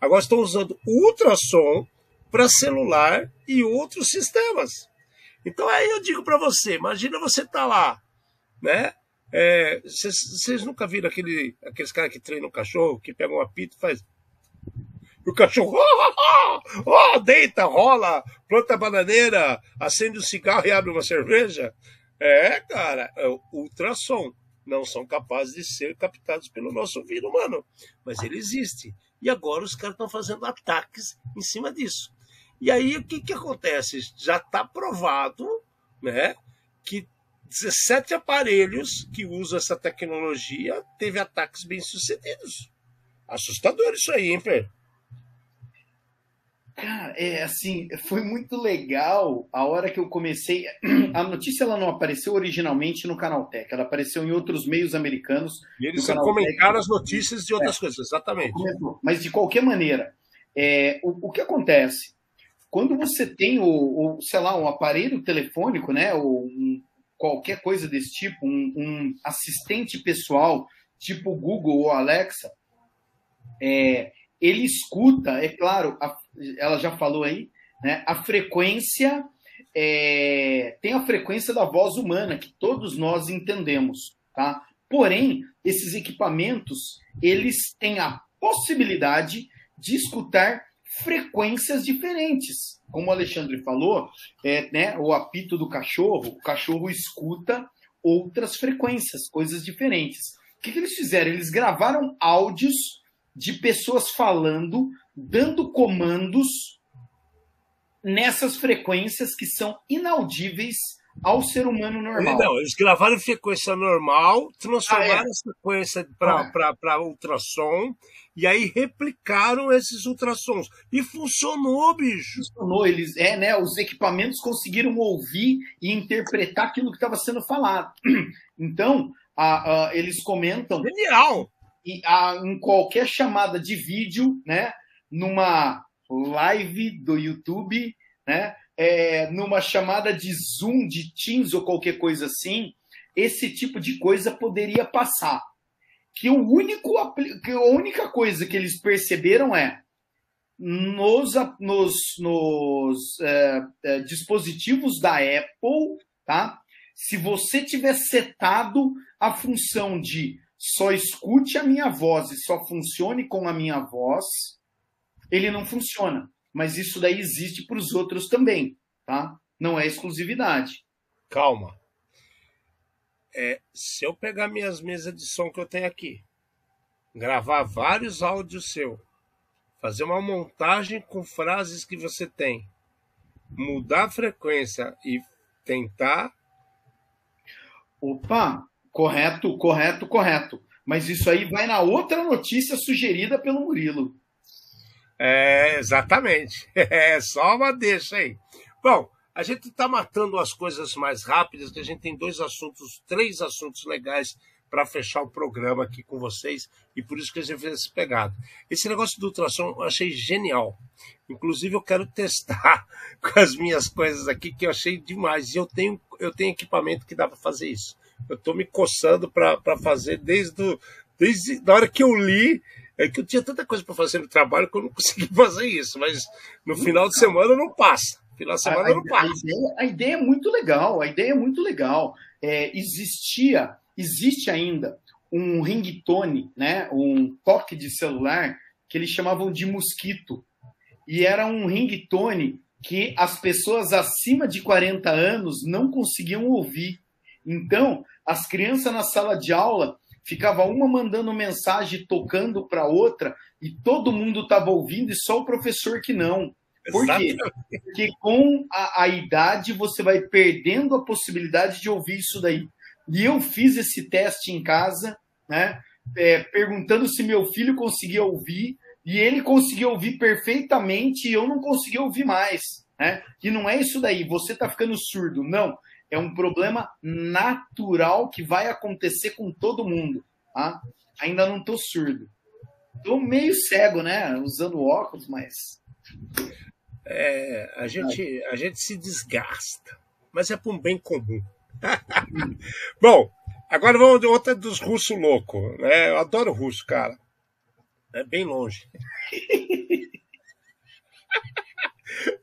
Agora estão usando ultrassom para celular e outros sistemas. Então aí eu digo para você, imagina você tá lá, né? Vocês é, nunca viram aquele, aqueles caras que treinam o cachorro, que pegam um apito e faz. O cachorro oh, oh, oh, deita, rola, planta bananeira, acende um cigarro e abre uma cerveja. É, cara, é ultrassom. Não são capazes de ser captados pelo nosso ouvido humano. Mas ele existe. E agora os caras estão fazendo ataques em cima disso. E aí o que, que acontece? Já está provado né, que 17 aparelhos que usam essa tecnologia teve ataques bem-sucedidos. Assustador isso aí, hein, Fer? Cara, é assim, foi muito legal a hora que eu comecei. A notícia ela não apareceu originalmente no Canaltech, ela apareceu em outros meios americanos. E eles comentaram as notícias de outras é, coisas, exatamente. Mas de qualquer maneira, é, o, o que acontece? Quando você tem o, o, sei lá, um aparelho telefônico, né, ou um, qualquer coisa desse tipo, um, um assistente pessoal, tipo Google ou Alexa, é, ele escuta, é claro, a, ela já falou aí, né, a frequência é, tem a frequência da voz humana que todos nós entendemos, tá? Porém, esses equipamentos eles têm a possibilidade de escutar frequências diferentes. Como o Alexandre falou, é, né, o apito do cachorro, o cachorro escuta outras frequências, coisas diferentes. O que, que eles fizeram? Eles gravaram áudios de pessoas falando, dando comandos nessas frequências que são inaudíveis ao ser humano normal. Não, eles gravaram frequência normal, transformaram ah, é. a frequência para ah. ultrassom e aí replicaram esses ultrassons. E funcionou, bicho. Funcionou. Eles, é, né? Os equipamentos conseguiram ouvir e interpretar aquilo que estava sendo falado. Então, a, a, eles comentam. Genial! E a, em qualquer chamada de vídeo, né? Numa live do YouTube, né? É, numa chamada de Zoom, de Teams ou qualquer coisa assim, esse tipo de coisa poderia passar. Que, o único, que a única coisa que eles perceberam é nos, nos, nos é, é, dispositivos da Apple, tá? Se você tiver setado a função de só escute a minha voz e só funcione com a minha voz, ele não funciona mas isso daí existe para os outros também, tá? Não é exclusividade. Calma. É, se eu pegar minhas mesas de som que eu tenho aqui, gravar vários áudios seu, fazer uma montagem com frases que você tem, mudar a frequência e tentar. Opa, correto, correto, correto. Mas isso aí vai na outra notícia sugerida pelo Murilo. É, exatamente. É só uma deixa aí. Bom, a gente está matando as coisas mais rápidas, que a gente tem dois assuntos, três assuntos legais para fechar o programa aqui com vocês, e por isso que a gente fez esse pegado. Esse negócio do ultrassom eu achei genial. Inclusive, eu quero testar com as minhas coisas aqui, que eu achei demais. E eu tenho, eu tenho equipamento que dá para fazer isso. Eu estou me coçando para fazer desde, do, desde a hora que eu li é que eu tinha tanta coisa para fazer no trabalho que eu não consegui fazer isso, mas no final de semana não passa. Final de semana a, não passa. A ideia, a ideia, é muito legal, a ideia é muito legal. É, existia, existe ainda um ringtone, né, um toque de celular que eles chamavam de mosquito. E era um ringtone que as pessoas acima de 40 anos não conseguiam ouvir. Então, as crianças na sala de aula ficava uma mandando mensagem, tocando para outra, e todo mundo estava ouvindo, e só o professor que não. Por quê? Porque com a, a, idade você vai perdendo a possibilidade de ouvir isso daí. E eu fiz esse teste em casa, né? É, perguntando se meu filho conseguia ouvir, e ele conseguia ouvir perfeitamente, e eu não conseguia ouvir mais. Né? E não é isso daí, você está ficando surdo. Não é um problema natural que vai acontecer com todo mundo. Tá? Ainda não estou surdo. Estou meio cego, né? Usando óculos, mas. É, a, gente, a gente se desgasta, mas é para um bem comum. Bom, Agora vamos de outra dos russos loucos, né? Eu adoro russo, cara. É bem longe.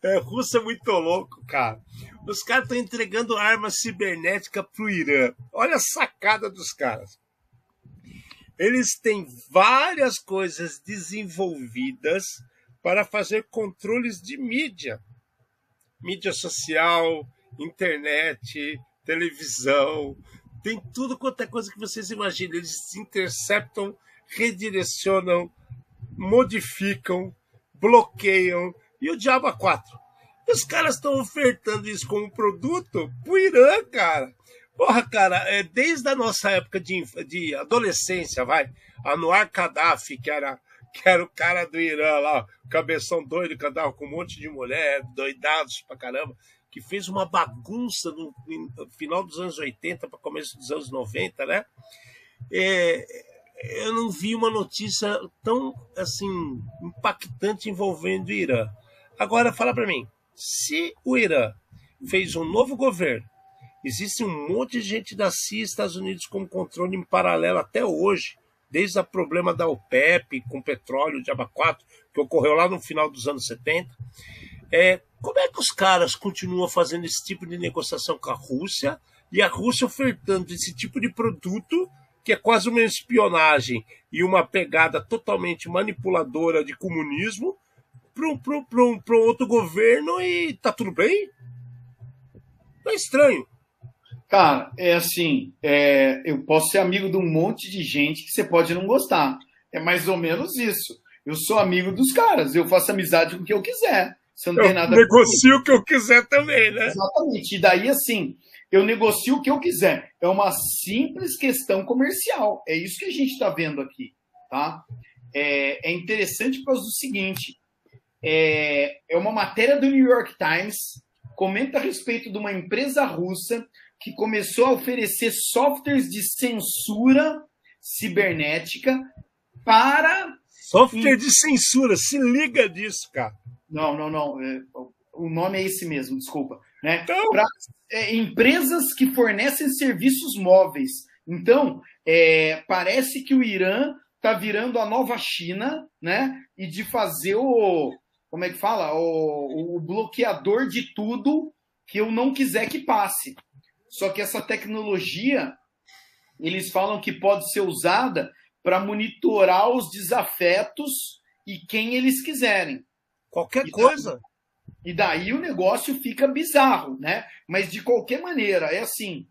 é, russo é muito louco, cara. Os caras estão entregando arma cibernética pro Irã. Olha a sacada dos caras. Eles têm várias coisas desenvolvidas para fazer controles de mídia. Mídia social, internet, televisão, tem tudo quanto é coisa que vocês imaginam. Eles interceptam, redirecionam, modificam, bloqueiam e o diabo a quatro. Os caras estão ofertando isso como produto pro Irã, cara. Porra, cara, é, desde a nossa época de, de adolescência, vai, Anwar Gaddafi, que era, que era o cara do Irã lá, cabeção doido que andava com um monte de mulher, doidados pra caramba que fez uma bagunça no, no final dos anos 80 para começo dos anos 90, né? É, eu não vi uma notícia tão assim impactante envolvendo o Irã. Agora fala para mim, se o Irã fez um novo governo, existe um monte de gente da CIA Estados Unidos com controle em paralelo até hoje, desde o problema da OPEP com petróleo de abacato, que ocorreu lá no final dos anos 70. É, como é que os caras continuam fazendo esse tipo de negociação com a Rússia e a Rússia ofertando esse tipo de produto que é quase uma espionagem e uma pegada totalmente manipuladora de comunismo para um, outro governo e tá tudo bem? Não é estranho. Cara, é assim, é, eu posso ser amigo de um monte de gente que você pode não gostar. É mais ou menos isso. Eu sou amigo dos caras, eu faço amizade com quem eu quiser. Você não eu tem nada negocio o que eu quiser também, né? Exatamente. E daí, assim, eu negocio o que eu quiser. É uma simples questão comercial. É isso que a gente está vendo aqui, tá? É, é, interessante por causa do seguinte: é, é uma matéria do New York Times, comenta a respeito de uma empresa russa que começou a oferecer softwares de censura cibernética para. Software de censura, se liga disso, cara. Não, não, não. É, o nome é esse mesmo, desculpa. Né? Então... Para é, empresas que fornecem serviços móveis. Então, é, parece que o Irã está virando a nova China, né? E de fazer o. Como é que fala? O, o bloqueador de tudo que eu não quiser que passe. Só que essa tecnologia, eles falam que pode ser usada para monitorar os desafetos e quem eles quiserem. Qualquer e coisa. Daí, e daí o negócio fica bizarro, né? Mas de qualquer maneira, é assim,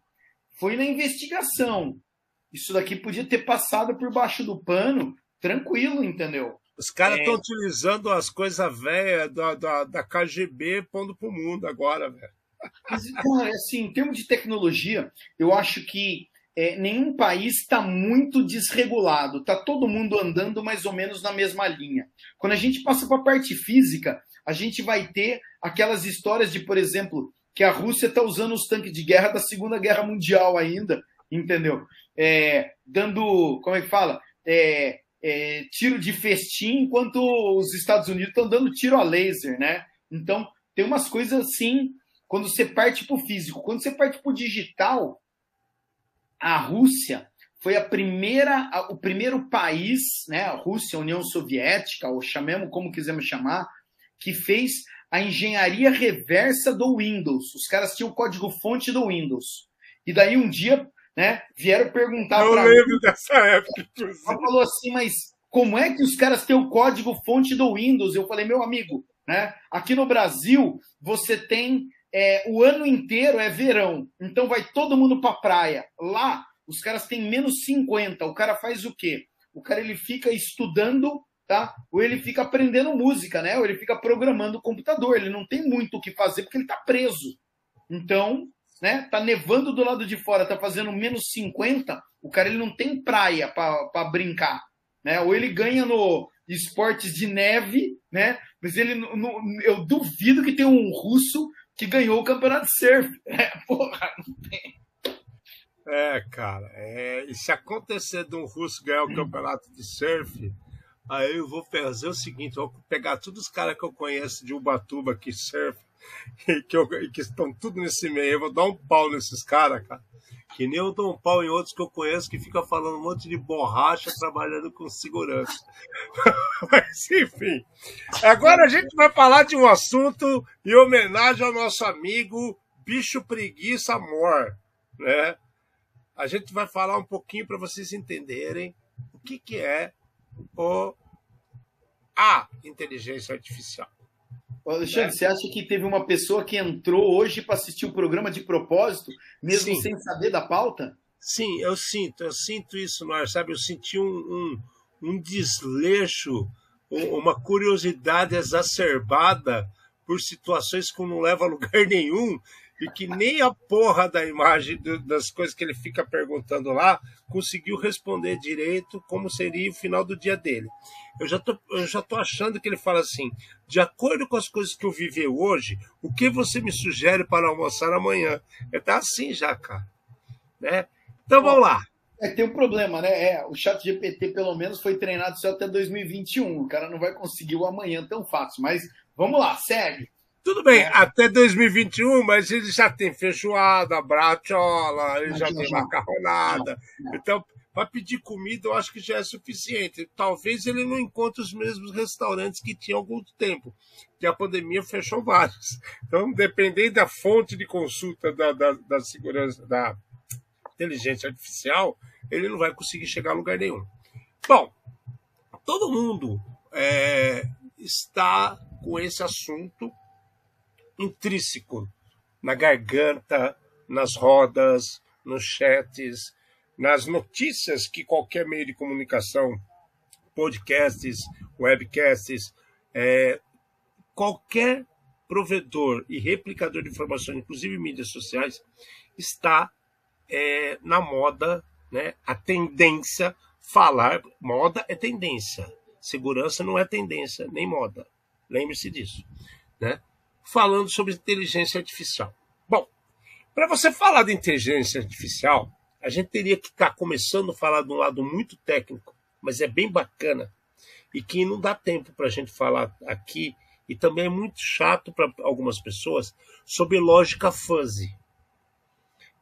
foi na investigação. Isso daqui podia ter passado por baixo do pano, tranquilo, entendeu? Os caras estão é... utilizando as coisas velhas da, da, da KGB pondo pro mundo agora, velho. Cara, assim, em termos de tecnologia, eu acho que é, nenhum país está muito desregulado, está todo mundo andando mais ou menos na mesma linha. Quando a gente passa para a parte física, a gente vai ter aquelas histórias de, por exemplo, que a Rússia está usando os tanques de guerra da Segunda Guerra Mundial ainda, entendeu? É, dando, como é que fala? É, é, tiro de festim, enquanto os Estados Unidos estão dando tiro a laser, né? Então, tem umas coisas assim, quando você parte para o físico. Quando você parte para o digital, a Rússia foi a primeira, o primeiro país, né, a Rússia, a União Soviética, ou chamemos como quisermos chamar, que fez a engenharia reversa do Windows. Os caras tinham o código-fonte do Windows. E daí um dia, né, vieram perguntar para Eu lembro mim, dessa época. Ela falou assim, mas como é que os caras têm o código-fonte do Windows? Eu falei, meu amigo, né, aqui no Brasil você tem é, o ano inteiro é verão, então vai todo mundo para praia. Lá, os caras têm menos 50. O cara faz o quê? O cara ele fica estudando, tá? Ou ele fica aprendendo música, né? Ou ele fica programando o computador. Ele não tem muito o que fazer porque ele tá preso. Então, né? Tá nevando do lado de fora, tá fazendo menos 50. O cara ele não tem praia para brincar, né? Ou ele ganha no esportes de neve, né? Mas ele, no, eu duvido que tem um russo que ganhou o campeonato de surf. É, porra, não tem. É, cara, é, e se acontecer de um russo ganhar o campeonato de surf, aí eu vou fazer o seguinte: vou pegar todos os caras que eu conheço de Ubatuba que surf e que, eu, que estão tudo nesse meio, eu vou dar um pau nesses caras, cara. Que nem o Dom Paulo e outros que eu conheço que fica falando um monte de borracha trabalhando com segurança. Mas enfim. Agora a gente vai falar de um assunto em homenagem ao nosso amigo Bicho Preguiça Amor, né? A gente vai falar um pouquinho para vocês entenderem o que, que é o a inteligência artificial. Alexandre, é. você acha que teve uma pessoa que entrou hoje para assistir o programa de propósito, mesmo Sim. sem saber da pauta? Sim, eu sinto, eu sinto isso, Mar, sabe? Eu senti um, um, um desleixo, uma curiosidade exacerbada por situações que não levam a lugar nenhum e que nem a porra da imagem das coisas que ele fica perguntando lá conseguiu responder direito como seria o final do dia dele. Eu já tô, eu já tô achando que ele fala assim: de acordo com as coisas que eu vivi hoje, o que você me sugere para almoçar amanhã? É tá assim já, cara. Né? Então vamos lá. É, tem um problema, né? É, o chat GPT, pelo menos, foi treinado só até 2021. O cara não vai conseguir o amanhã tão fácil. Mas vamos lá, segue. Tudo bem, é. até 2021, mas ele já tem feijoada, brachola, ele já tem macarronada. Então, para pedir comida, eu acho que já é suficiente. Talvez ele não encontre os mesmos restaurantes que tinha há algum tempo, que a pandemia fechou vários. Então, dependendo da fonte de consulta da, da, da segurança, da inteligência artificial, ele não vai conseguir chegar a lugar nenhum. Bom, todo mundo é, está com esse assunto intrínseco na garganta, nas rodas, nos chats, nas notícias que qualquer meio de comunicação, podcasts, webcasts, é, qualquer provedor e replicador de informação, inclusive mídias sociais, está é, na moda, né? A tendência falar moda é tendência, segurança não é tendência nem moda. Lembre-se disso, né? Falando sobre inteligência artificial. Bom, para você falar de inteligência artificial, a gente teria que estar tá começando a falar de um lado muito técnico, mas é bem bacana e que não dá tempo para a gente falar aqui e também é muito chato para algumas pessoas sobre lógica fuzzy.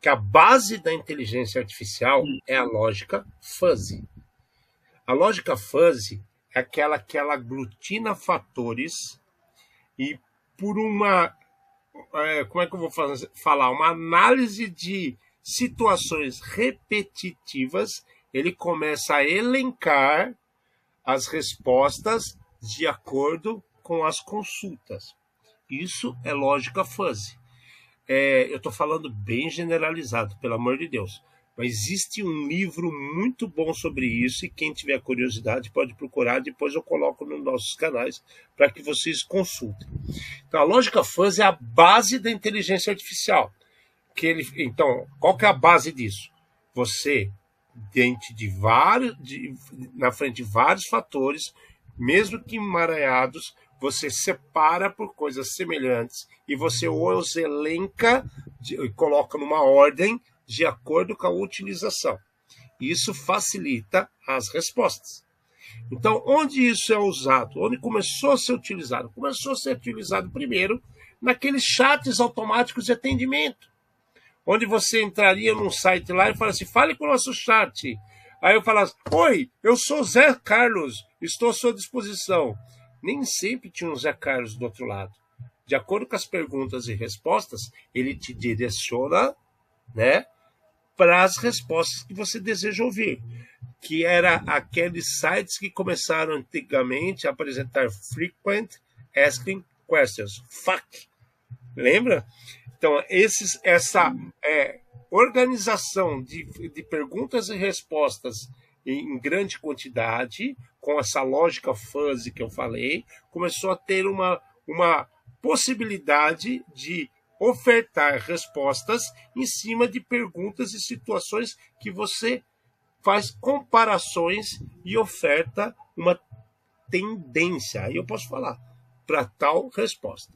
Que a base da inteligência artificial é a lógica fuzzy. A lógica fuzzy é aquela que ela aglutina fatores e por uma. É, como é que eu vou fazer, falar? Uma análise de situações repetitivas, ele começa a elencar as respostas de acordo com as consultas. Isso é lógica fuzzy. É, eu estou falando bem generalizado, pelo amor de Deus. Mas existe um livro muito bom sobre isso e quem tiver curiosidade pode procurar. Depois eu coloco nos nossos canais para que vocês consultem. Então, a lógica fuzzy é a base da inteligência artificial. Que ele, então, qual que é a base disso? Você, diante de vários, de, na frente de vários fatores, mesmo que emaranhados, você separa por coisas semelhantes e você os elenca e coloca numa ordem de acordo com a utilização. Isso facilita as respostas. Então, onde isso é usado? Onde começou a ser utilizado? Começou a ser utilizado primeiro naqueles chats automáticos de atendimento, onde você entraria num site lá e falasse, assim, fale com o nosso chat. Aí eu falasse, oi, eu sou Zé Carlos, estou à sua disposição. Nem sempre tinha um Zé Carlos do outro lado. De acordo com as perguntas e respostas, ele te direciona né, para as respostas que você deseja ouvir, que era aqueles sites que começaram antigamente a apresentar frequent asking questions, FAQ. Lembra? Então, esses, essa é, organização de, de perguntas e respostas em, grande quantidade, com essa lógica fuzzy que eu falei, começou a ter uma, uma possibilidade de ofertar respostas em cima de perguntas e situações que você faz comparações e oferta uma tendência. Aí eu posso falar para tal resposta.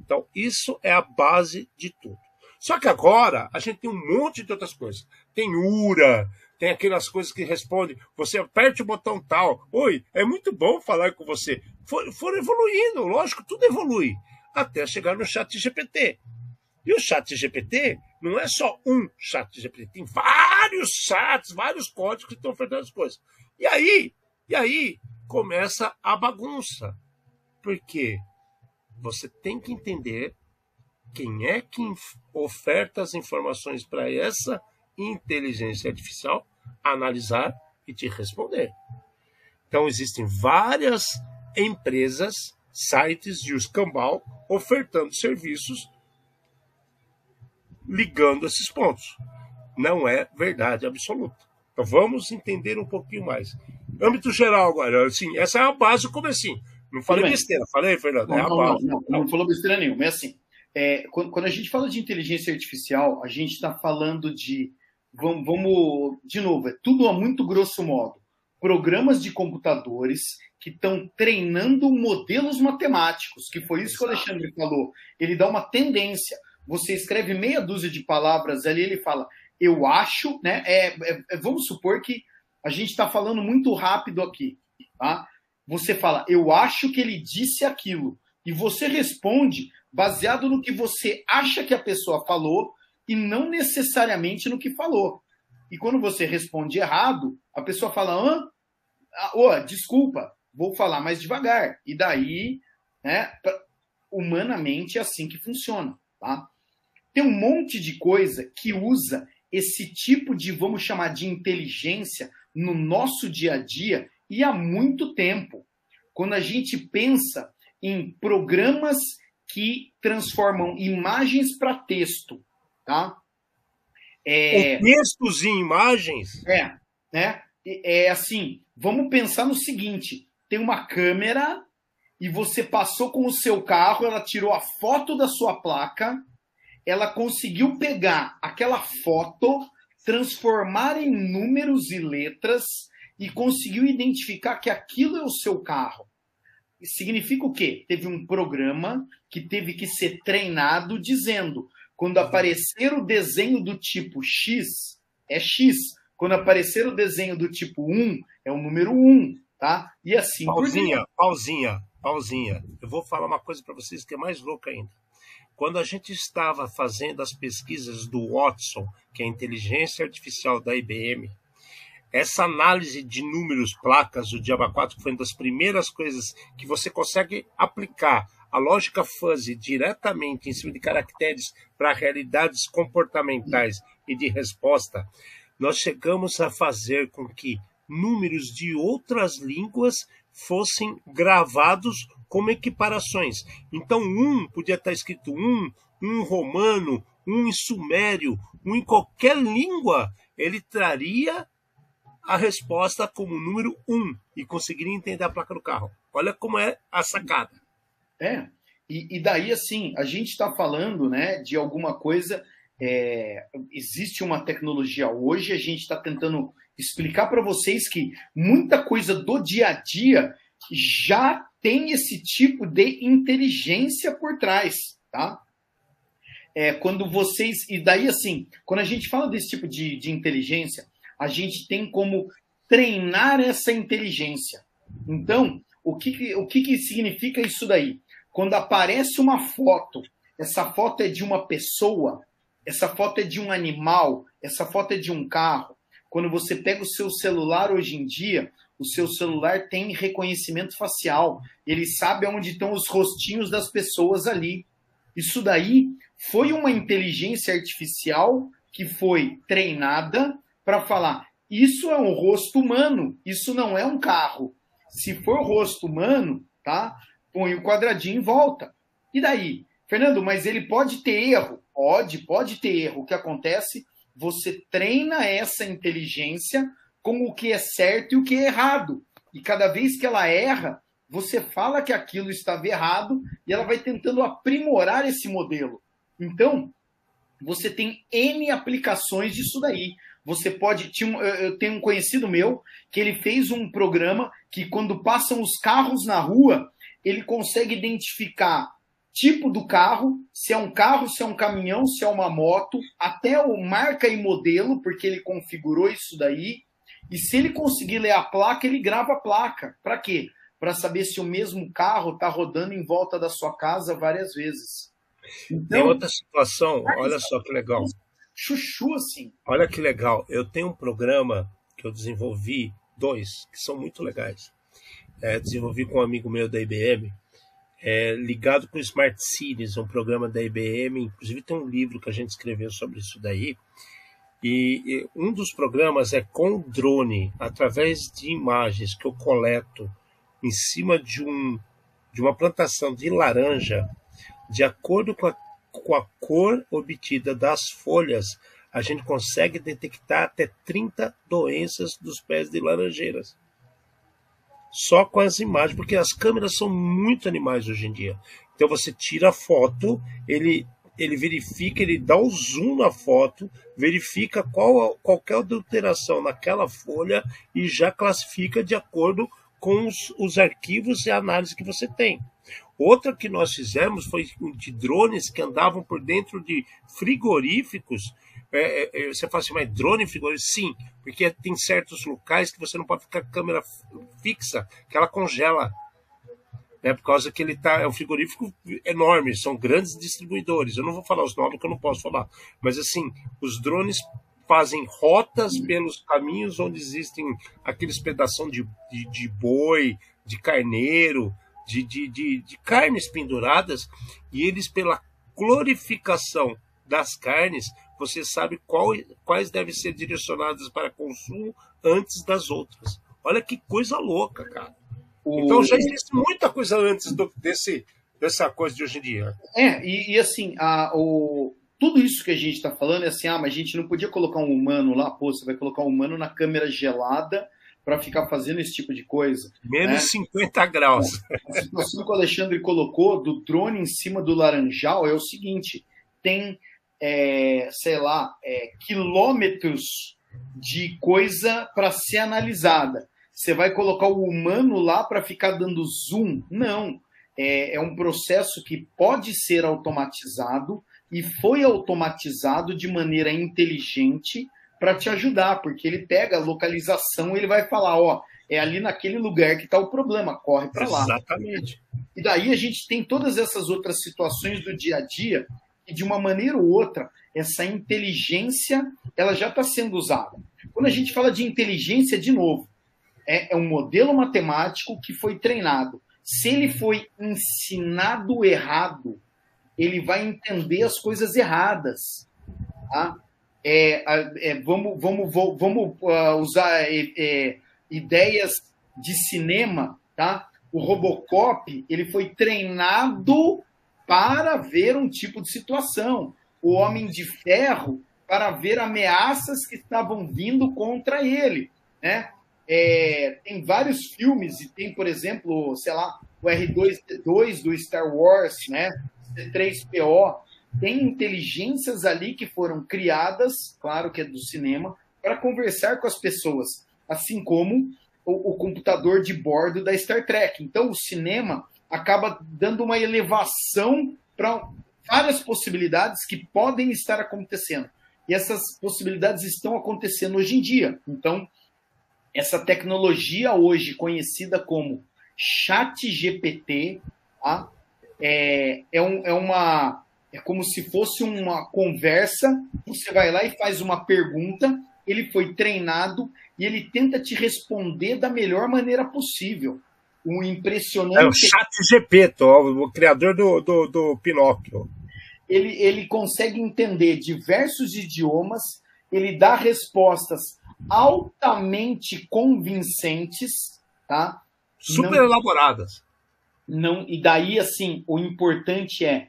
Então, isso é a base de tudo. Só que agora a gente tem um monte de outras coisas. Tem URA, tem aquelas coisas que respondem, você aperte o botão tal. Oi, é muito bom falar com você. For, foram evoluindo, lógico, tudo evolui. Até chegar no chat GPT E o chat GPT não é só um chat GPT, tem vários chats, vários códigos que estão ofertando as coisas. E aí, e aí começa a bagunça. Porque você tem que entender quem é que oferta as informações para essa inteligência artificial analisar e te responder. Então existem várias empresas, sites de escambau ofertando serviços ligando esses pontos. Não é verdade absoluta. Então vamos entender um pouquinho mais. Âmbito geral agora, assim, essa é a base do comecinho. Não falei besteira, falei, Fernando? Não, é não, não, não, não falou besteira nenhuma. É assim, é, quando, quando, a gente fala de inteligência artificial, a gente está falando de, vamos, vamos, de novo, é tudo a muito grosso modo, programas de computadores que estão treinando modelos matemáticos, que foi isso Exato. que o Alexandre falou. Ele dá uma tendência você escreve meia dúzia de palavras ali, ele fala, eu acho, né? É, é, é vamos supor que a gente está falando muito rápido aqui, tá? Você fala, eu acho que ele disse aquilo. E você responde baseado no que você acha que a pessoa falou e não necessariamente no que falou. E quando você responde errado, a pessoa fala, hã? Ah, oh, desculpa, vou falar mais devagar. E daí, né, humanamente é assim que funciona. Tá? Tem um monte de coisa que usa esse tipo de, vamos chamar de inteligência no nosso dia a dia e há muito tempo. Quando a gente pensa em programas que transformam imagens para texto, tá? É, textos em imagens? É, né? É assim, vamos pensar no seguinte: tem uma câmera e você passou com o seu carro, ela tirou a foto da sua placa, ela conseguiu pegar aquela foto, transformar em números e letras e conseguiu identificar que aquilo é o seu carro. Significa o quê? Teve um programa que teve que ser treinado dizendo: quando aparecer o desenho do tipo X, é X. Quando aparecer o desenho do tipo 1, é o número 1, tá? E assim pausinha, pausinha pausinha. Eu vou falar uma coisa para vocês que é mais louca ainda. Quando a gente estava fazendo as pesquisas do Watson, que é a inteligência artificial da IBM, essa análise de números, placas, o Diaba 4 foi uma das primeiras coisas que você consegue aplicar a lógica fuzzy diretamente em cima de caracteres para realidades comportamentais e de resposta, nós chegamos a fazer com que números de outras línguas fossem gravados como equiparações. Então, um podia estar escrito um, um romano, um em sumério, um em qualquer língua, ele traria a resposta como número um e conseguiria entender a placa do carro. Olha como é a sacada. É, e, e daí assim, a gente está falando né, de alguma coisa. É, existe uma tecnologia hoje, a gente está tentando explicar para vocês que muita coisa do dia a dia já tem esse tipo de inteligência por trás, tá? É, quando vocês. E daí, assim, quando a gente fala desse tipo de, de inteligência, a gente tem como treinar essa inteligência. Então, o que, o que, que significa isso daí? Quando aparece uma foto, essa foto é de uma pessoa, essa foto é de um animal, essa foto é de um carro, quando você pega o seu celular hoje em dia, o seu celular tem reconhecimento facial. Ele sabe onde estão os rostinhos das pessoas ali. Isso daí foi uma inteligência artificial que foi treinada para falar: isso é um rosto humano, isso não é um carro. Se for rosto humano, tá? Põe o quadradinho em volta. E daí? Fernando, mas ele pode ter erro? Pode, pode ter erro. O que acontece? você treina essa inteligência com o que é certo e o que é errado. E cada vez que ela erra, você fala que aquilo estava errado e ela vai tentando aprimorar esse modelo. Então, você tem N aplicações disso daí. Você pode. Eu tenho um conhecido meu que ele fez um programa que, quando passam os carros na rua, ele consegue identificar tipo do carro, se é um carro, se é um caminhão, se é uma moto, até o marca e modelo, porque ele configurou isso daí. E se ele conseguir ler a placa, ele grava a placa. Para quê? Para saber se o mesmo carro está rodando em volta da sua casa várias vezes. Então, Tem outra situação, olha só que legal. Chuchu, assim. Olha que legal. Eu tenho um programa que eu desenvolvi, dois, que são muito legais. É, desenvolvi com um amigo meu da IBM, é, ligado com Smart Cities, um programa da IBM. Inclusive tem um livro que a gente escreveu sobre isso daí. E, um dos programas é com drone, através de imagens que eu coleto em cima de, um, de uma plantação de laranja, de acordo com a, com a cor obtida das folhas, a gente consegue detectar até 30 doenças dos pés de laranjeiras. Só com as imagens, porque as câmeras são muito animais hoje em dia. Então você tira a foto, ele ele verifica, ele dá o zoom na foto, verifica qual qualquer alteração naquela folha e já classifica de acordo com os, os arquivos e análise que você tem. Outra que nós fizemos foi de drones que andavam por dentro de frigoríficos. É, é, é você fala assim, mas drone frigorífico? Sim, porque tem certos locais que você não pode ficar com câmera fixa, que ela congela. Né, por causa que ele tá, é um frigorífico enorme, são grandes distribuidores. Eu não vou falar os nomes que eu não posso falar, mas assim, os drones fazem rotas pelos caminhos onde existem aqueles pedaços de, de, de boi, de carneiro, de, de, de, de carnes penduradas, e eles, pela glorificação das carnes, você sabe qual, quais devem ser direcionadas para consumo antes das outras. Olha que coisa louca, cara. O... Então já existe muita coisa antes do, desse, dessa coisa de hoje em dia. É, e, e assim, a, o, tudo isso que a gente está falando é assim, ah, mas a gente não podia colocar um humano lá, pô, você vai colocar um humano na câmera gelada para ficar fazendo esse tipo de coisa. Menos né? 50 graus. A situação que o Alexandre colocou do drone em cima do laranjal é o seguinte: tem, é, sei lá, é, quilômetros de coisa para ser analisada. Você vai colocar o humano lá para ficar dando zoom? Não. É, é um processo que pode ser automatizado e foi automatizado de maneira inteligente para te ajudar, porque ele pega a localização e ele vai falar, ó, é ali naquele lugar que está o problema, corre para lá. Exatamente. E daí a gente tem todas essas outras situações do dia a dia e de uma maneira ou outra essa inteligência ela já está sendo usada. Quando a gente fala de inteligência, de novo, é, é um modelo matemático que foi treinado. Se ele foi ensinado errado, ele vai entender as coisas erradas. Tá? É, é, vamos vamos, vamos uh, usar é, é, ideias de cinema. Tá? O Robocop ele foi treinado para ver um tipo de situação. O Homem de Ferro para ver ameaças que estavam vindo contra ele. Né? É, tem vários filmes, e tem, por exemplo, sei lá, o R2D2 do Star Wars, né? C3PO, tem inteligências ali que foram criadas, claro que é do cinema, para conversar com as pessoas, assim como o, o, computador de bordo da Star Trek. Então, o cinema acaba dando uma elevação para várias possibilidades que podem estar acontecendo. E essas possibilidades estão acontecendo hoje em dia. Então, essa tecnologia hoje conhecida como Chat GPT, tá? é, é, um, é uma. É como se fosse uma conversa. Você vai lá e faz uma pergunta, ele foi treinado e ele tenta te responder da melhor maneira possível. Um impressionante. É o Chat GPT, o criador do, do, do Pinóquio. Ele, ele consegue entender diversos idiomas, ele dá respostas altamente convincentes, tá? Super Não... elaboradas. Não e daí assim o importante é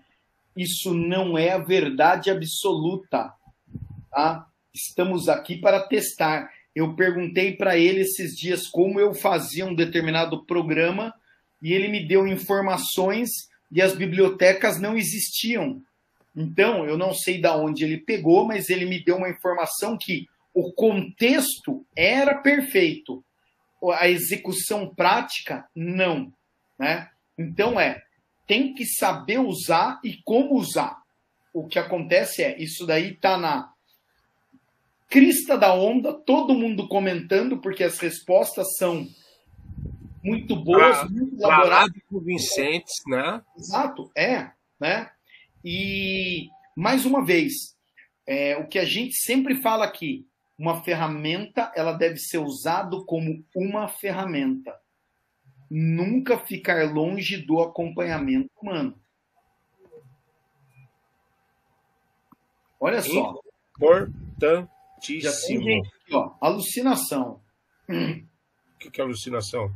isso não é a verdade absoluta tá? Estamos aqui para testar. Eu perguntei para ele esses dias como eu fazia um determinado programa e ele me deu informações e as bibliotecas não existiam então eu não sei da onde ele pegou mas ele me deu uma informação que o contexto era perfeito a execução prática não né então é, tem que saber usar e como usar. O que acontece é, isso daí tá na crista da onda, todo mundo comentando, porque as respostas são muito boas, ah, muito elaboradas. convincentes, né? Exato, é, né? E, mais uma vez, é, o que a gente sempre fala aqui, uma ferramenta ela deve ser usada como uma ferramenta. Nunca ficar longe do acompanhamento humano. Olha só. Importantíssimo. Ó, alucinação. O que, que é alucinação?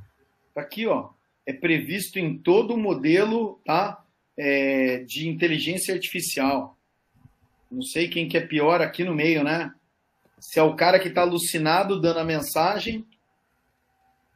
Tá aqui, ó. É previsto em todo o modelo tá? É, de inteligência artificial. Não sei quem que é pior aqui no meio, né? Se é o cara que está alucinado dando a mensagem,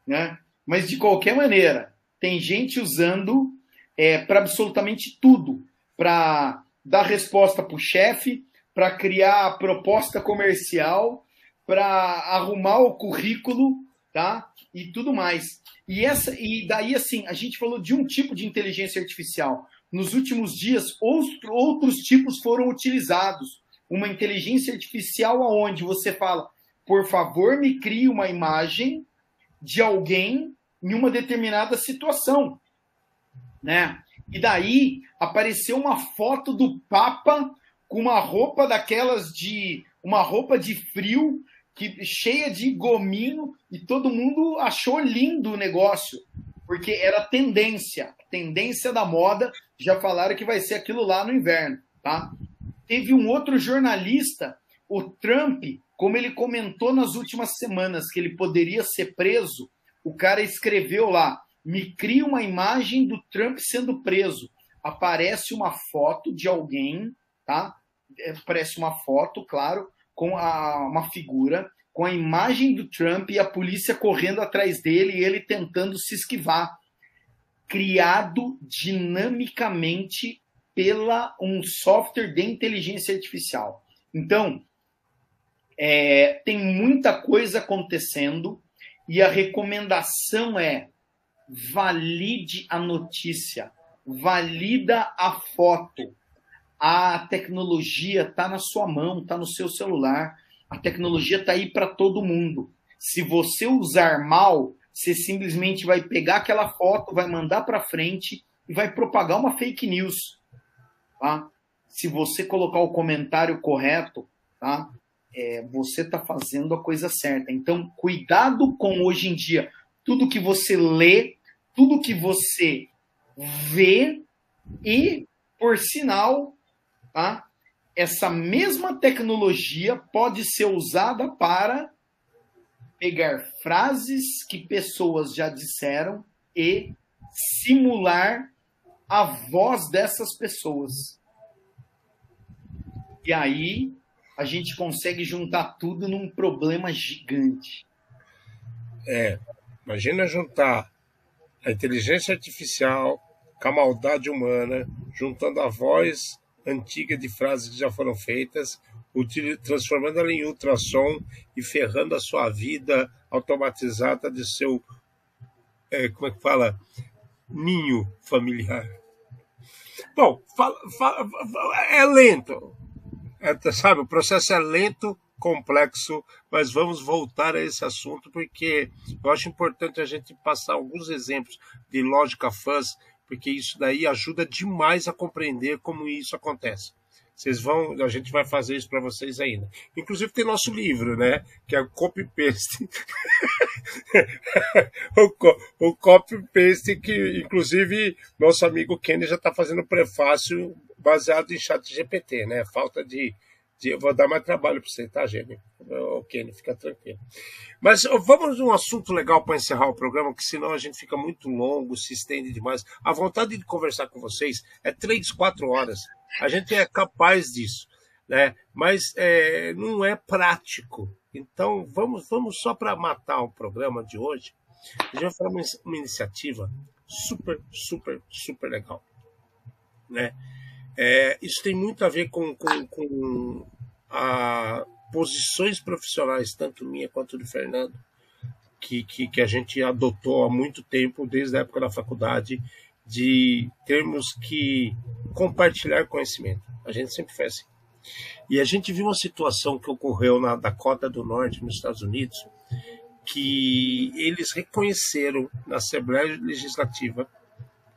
né? Mas de qualquer maneira, tem gente usando é, para absolutamente tudo, para dar resposta para o chefe, para criar proposta comercial, para arrumar o currículo, tá? E tudo mais. E essa e daí assim, a gente falou de um tipo de inteligência artificial. Nos últimos dias, outros tipos foram utilizados. Uma inteligência artificial aonde você fala, por favor, me crie uma imagem de alguém em uma determinada situação, né? E daí apareceu uma foto do Papa com uma roupa daquelas de uma roupa de frio que cheia de gominho e todo mundo achou lindo o negócio, porque era tendência, tendência da moda, já falaram que vai ser aquilo lá no inverno, tá? Teve um outro jornalista, o Trump, como ele comentou nas últimas semanas que ele poderia ser preso, o cara escreveu lá: "Me cria uma imagem do Trump sendo preso". Aparece uma foto de alguém, tá? É, aparece uma foto, claro, com a, uma figura com a imagem do Trump e a polícia correndo atrás dele e ele tentando se esquivar. Criado dinamicamente pela um software de inteligência artificial. Então, é, tem muita coisa acontecendo e a recomendação é valide a notícia, valida a foto, a tecnologia está na sua mão, está no seu celular. A tecnologia está aí para todo mundo. Se você usar mal, você simplesmente vai pegar aquela foto, vai mandar para frente e vai propagar uma fake news. Tá? Se você colocar o comentário correto, tá? É, você está fazendo a coisa certa. Então, cuidado com hoje em dia tudo que você lê, tudo que você vê e, por sinal, tá? essa mesma tecnologia pode ser usada para pegar frases que pessoas já disseram e simular a voz dessas pessoas. E aí a gente consegue juntar tudo num problema gigante. É, imagina juntar a inteligência artificial com a maldade humana, juntando a voz antiga de frases que já foram feitas, transformando ela em ultrassom e ferrando a sua vida automatizada de seu, é, como é que fala, ninho familiar. Bom, fala, fala, é lento, é, sabe? O processo é lento, complexo, mas vamos voltar a esse assunto porque eu acho importante a gente passar alguns exemplos de lógica fuzz porque isso daí ajuda demais a compreender como isso acontece. Vocês vão, a gente vai fazer isso para vocês ainda. Inclusive tem nosso livro, né? Que é o copy paste. o, o copy paste que, inclusive, nosso amigo Kenny já está fazendo prefácio baseado em chat GPT, né? Falta de eu vou dar mais trabalho para você, tá, Gênio? Ok, fica tranquilo. Mas vamos um assunto legal para encerrar o programa, que senão a gente fica muito longo, se estende demais. A vontade de conversar com vocês é três, quatro horas. A gente é capaz disso, né? Mas é, não é prático. Então vamos, vamos só para matar o programa de hoje. A gente vai falar uma, uma iniciativa super, super, super legal, né? É, isso tem muito a ver com, com, com a posições profissionais, tanto minha quanto do Fernando, que, que, que, a gente adotou há muito tempo, desde a época da faculdade, de termos que compartilhar conhecimento. A gente sempre fez assim. E a gente viu uma situação que ocorreu na Dakota do Norte, nos Estados Unidos, que eles reconheceram na Assembleia Legislativa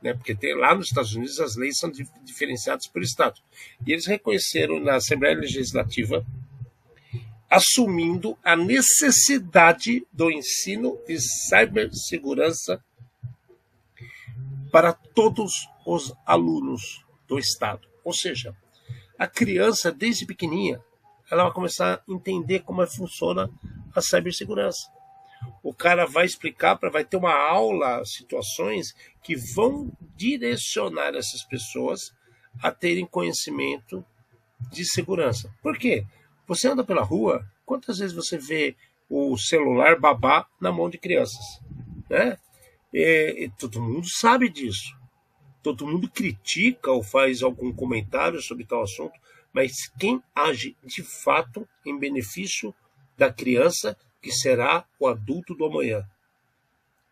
né? porque tem, lá nos Estados Unidos as leis são diferenciadas por estado. E eles reconheceram na Assembleia Legislativa, assumindo a necessidade do ensino de cibersegurança para todos os alunos do Estado. Ou seja, a criança, desde pequenininha, ela vai começar a entender como é funciona a cibersegurança. O cara vai explicar, para vai ter uma aula, situações que vão direcionar essas pessoas a terem conhecimento de segurança. Por quê? Você anda pela rua, quantas vezes você vê o celular babá na mão de crianças? Né? E, e todo mundo sabe disso. Todo mundo critica ou faz algum comentário sobre tal assunto, mas quem age de fato em benefício da criança que será o adulto do amanhã?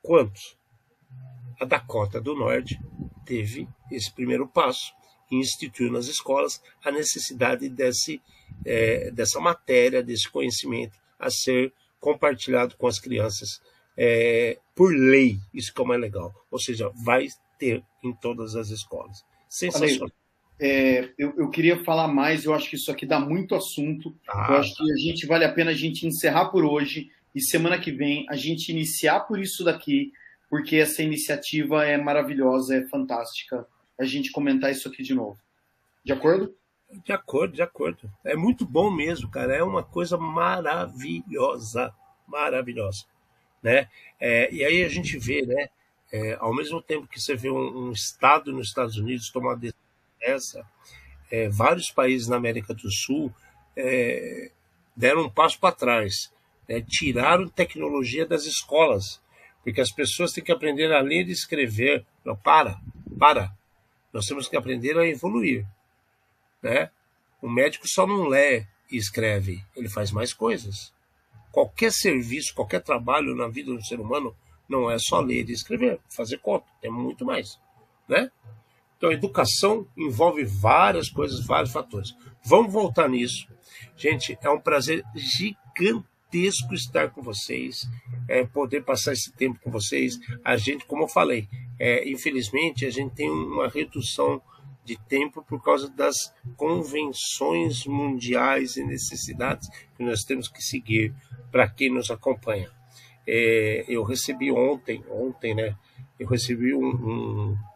Quantos? A Dakota do Norte teve esse primeiro passo e instituiu nas escolas a necessidade desse, é, dessa matéria, desse conhecimento a ser compartilhado com as crianças é, por lei. Isso que é o mais legal. Ou seja, vai ter em todas as escolas. Sensacional. É, eu, eu, queria falar mais, eu acho que isso aqui dá muito assunto. Ah, eu acho que a gente vale a pena a gente encerrar por hoje e semana que vem a gente iniciar por isso daqui, porque essa iniciativa é maravilhosa, é fantástica. A gente comentar isso aqui de novo. De acordo? De acordo, de acordo. É muito bom mesmo, cara. É uma coisa maravilhosa, maravilhosa, né? É, e aí a gente vê, né? É, ao mesmo tempo que você vê um, um estado nos Estados Unidos tomar essa, é, vários países na América do Sul é, deram um passo para trás, né, tiraram tecnologia das escolas, porque as pessoas têm que aprender a ler e escrever. Não, para, para. Nós temos que aprender a evoluir. Né? O médico só não lê e escreve, ele faz mais coisas. Qualquer serviço, qualquer trabalho na vida do ser humano não é só ler e escrever, fazer conta, tem muito mais. Né? Então, a educação envolve várias coisas, vários fatores. Vamos voltar nisso. Gente, é um prazer gigantesco estar com vocês, é, poder passar esse tempo com vocês. A gente, como eu falei, é, infelizmente a gente tem uma redução de tempo por causa das convenções mundiais e necessidades que nós temos que seguir para quem nos acompanha. É, eu recebi ontem, ontem, né? Eu recebi um, um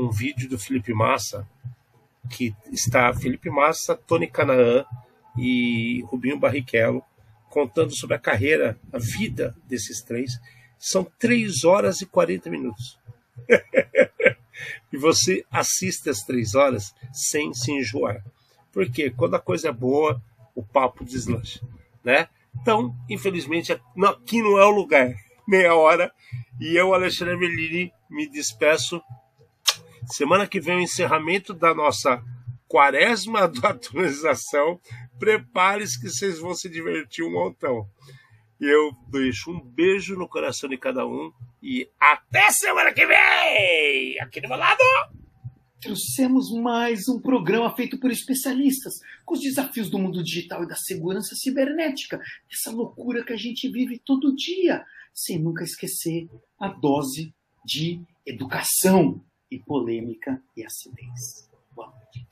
um vídeo do Felipe Massa, que está Felipe Massa, Tony Canaan e Rubinho Barrichello, contando sobre a carreira, a vida desses três. São 3 horas e 40 minutos. e você assiste as três horas sem se enjoar. Porque quando a coisa é boa, o papo deslancha, né? Então, infelizmente, aqui não é o lugar. Meia hora. E eu, Alexandre Melini, me despeço Semana que vem o encerramento da nossa quaresma da atualização. Prepare-se que vocês vão se divertir um montão. Eu deixo um beijo no coração de cada um e até semana que vem! Aqui do meu lado! Trouxemos mais um programa feito por especialistas com os desafios do mundo digital e da segurança cibernética, essa loucura que a gente vive todo dia, sem nunca esquecer a dose de educação e polêmica e acidez. Boa noite.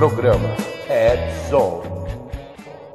Programa Ed Zone.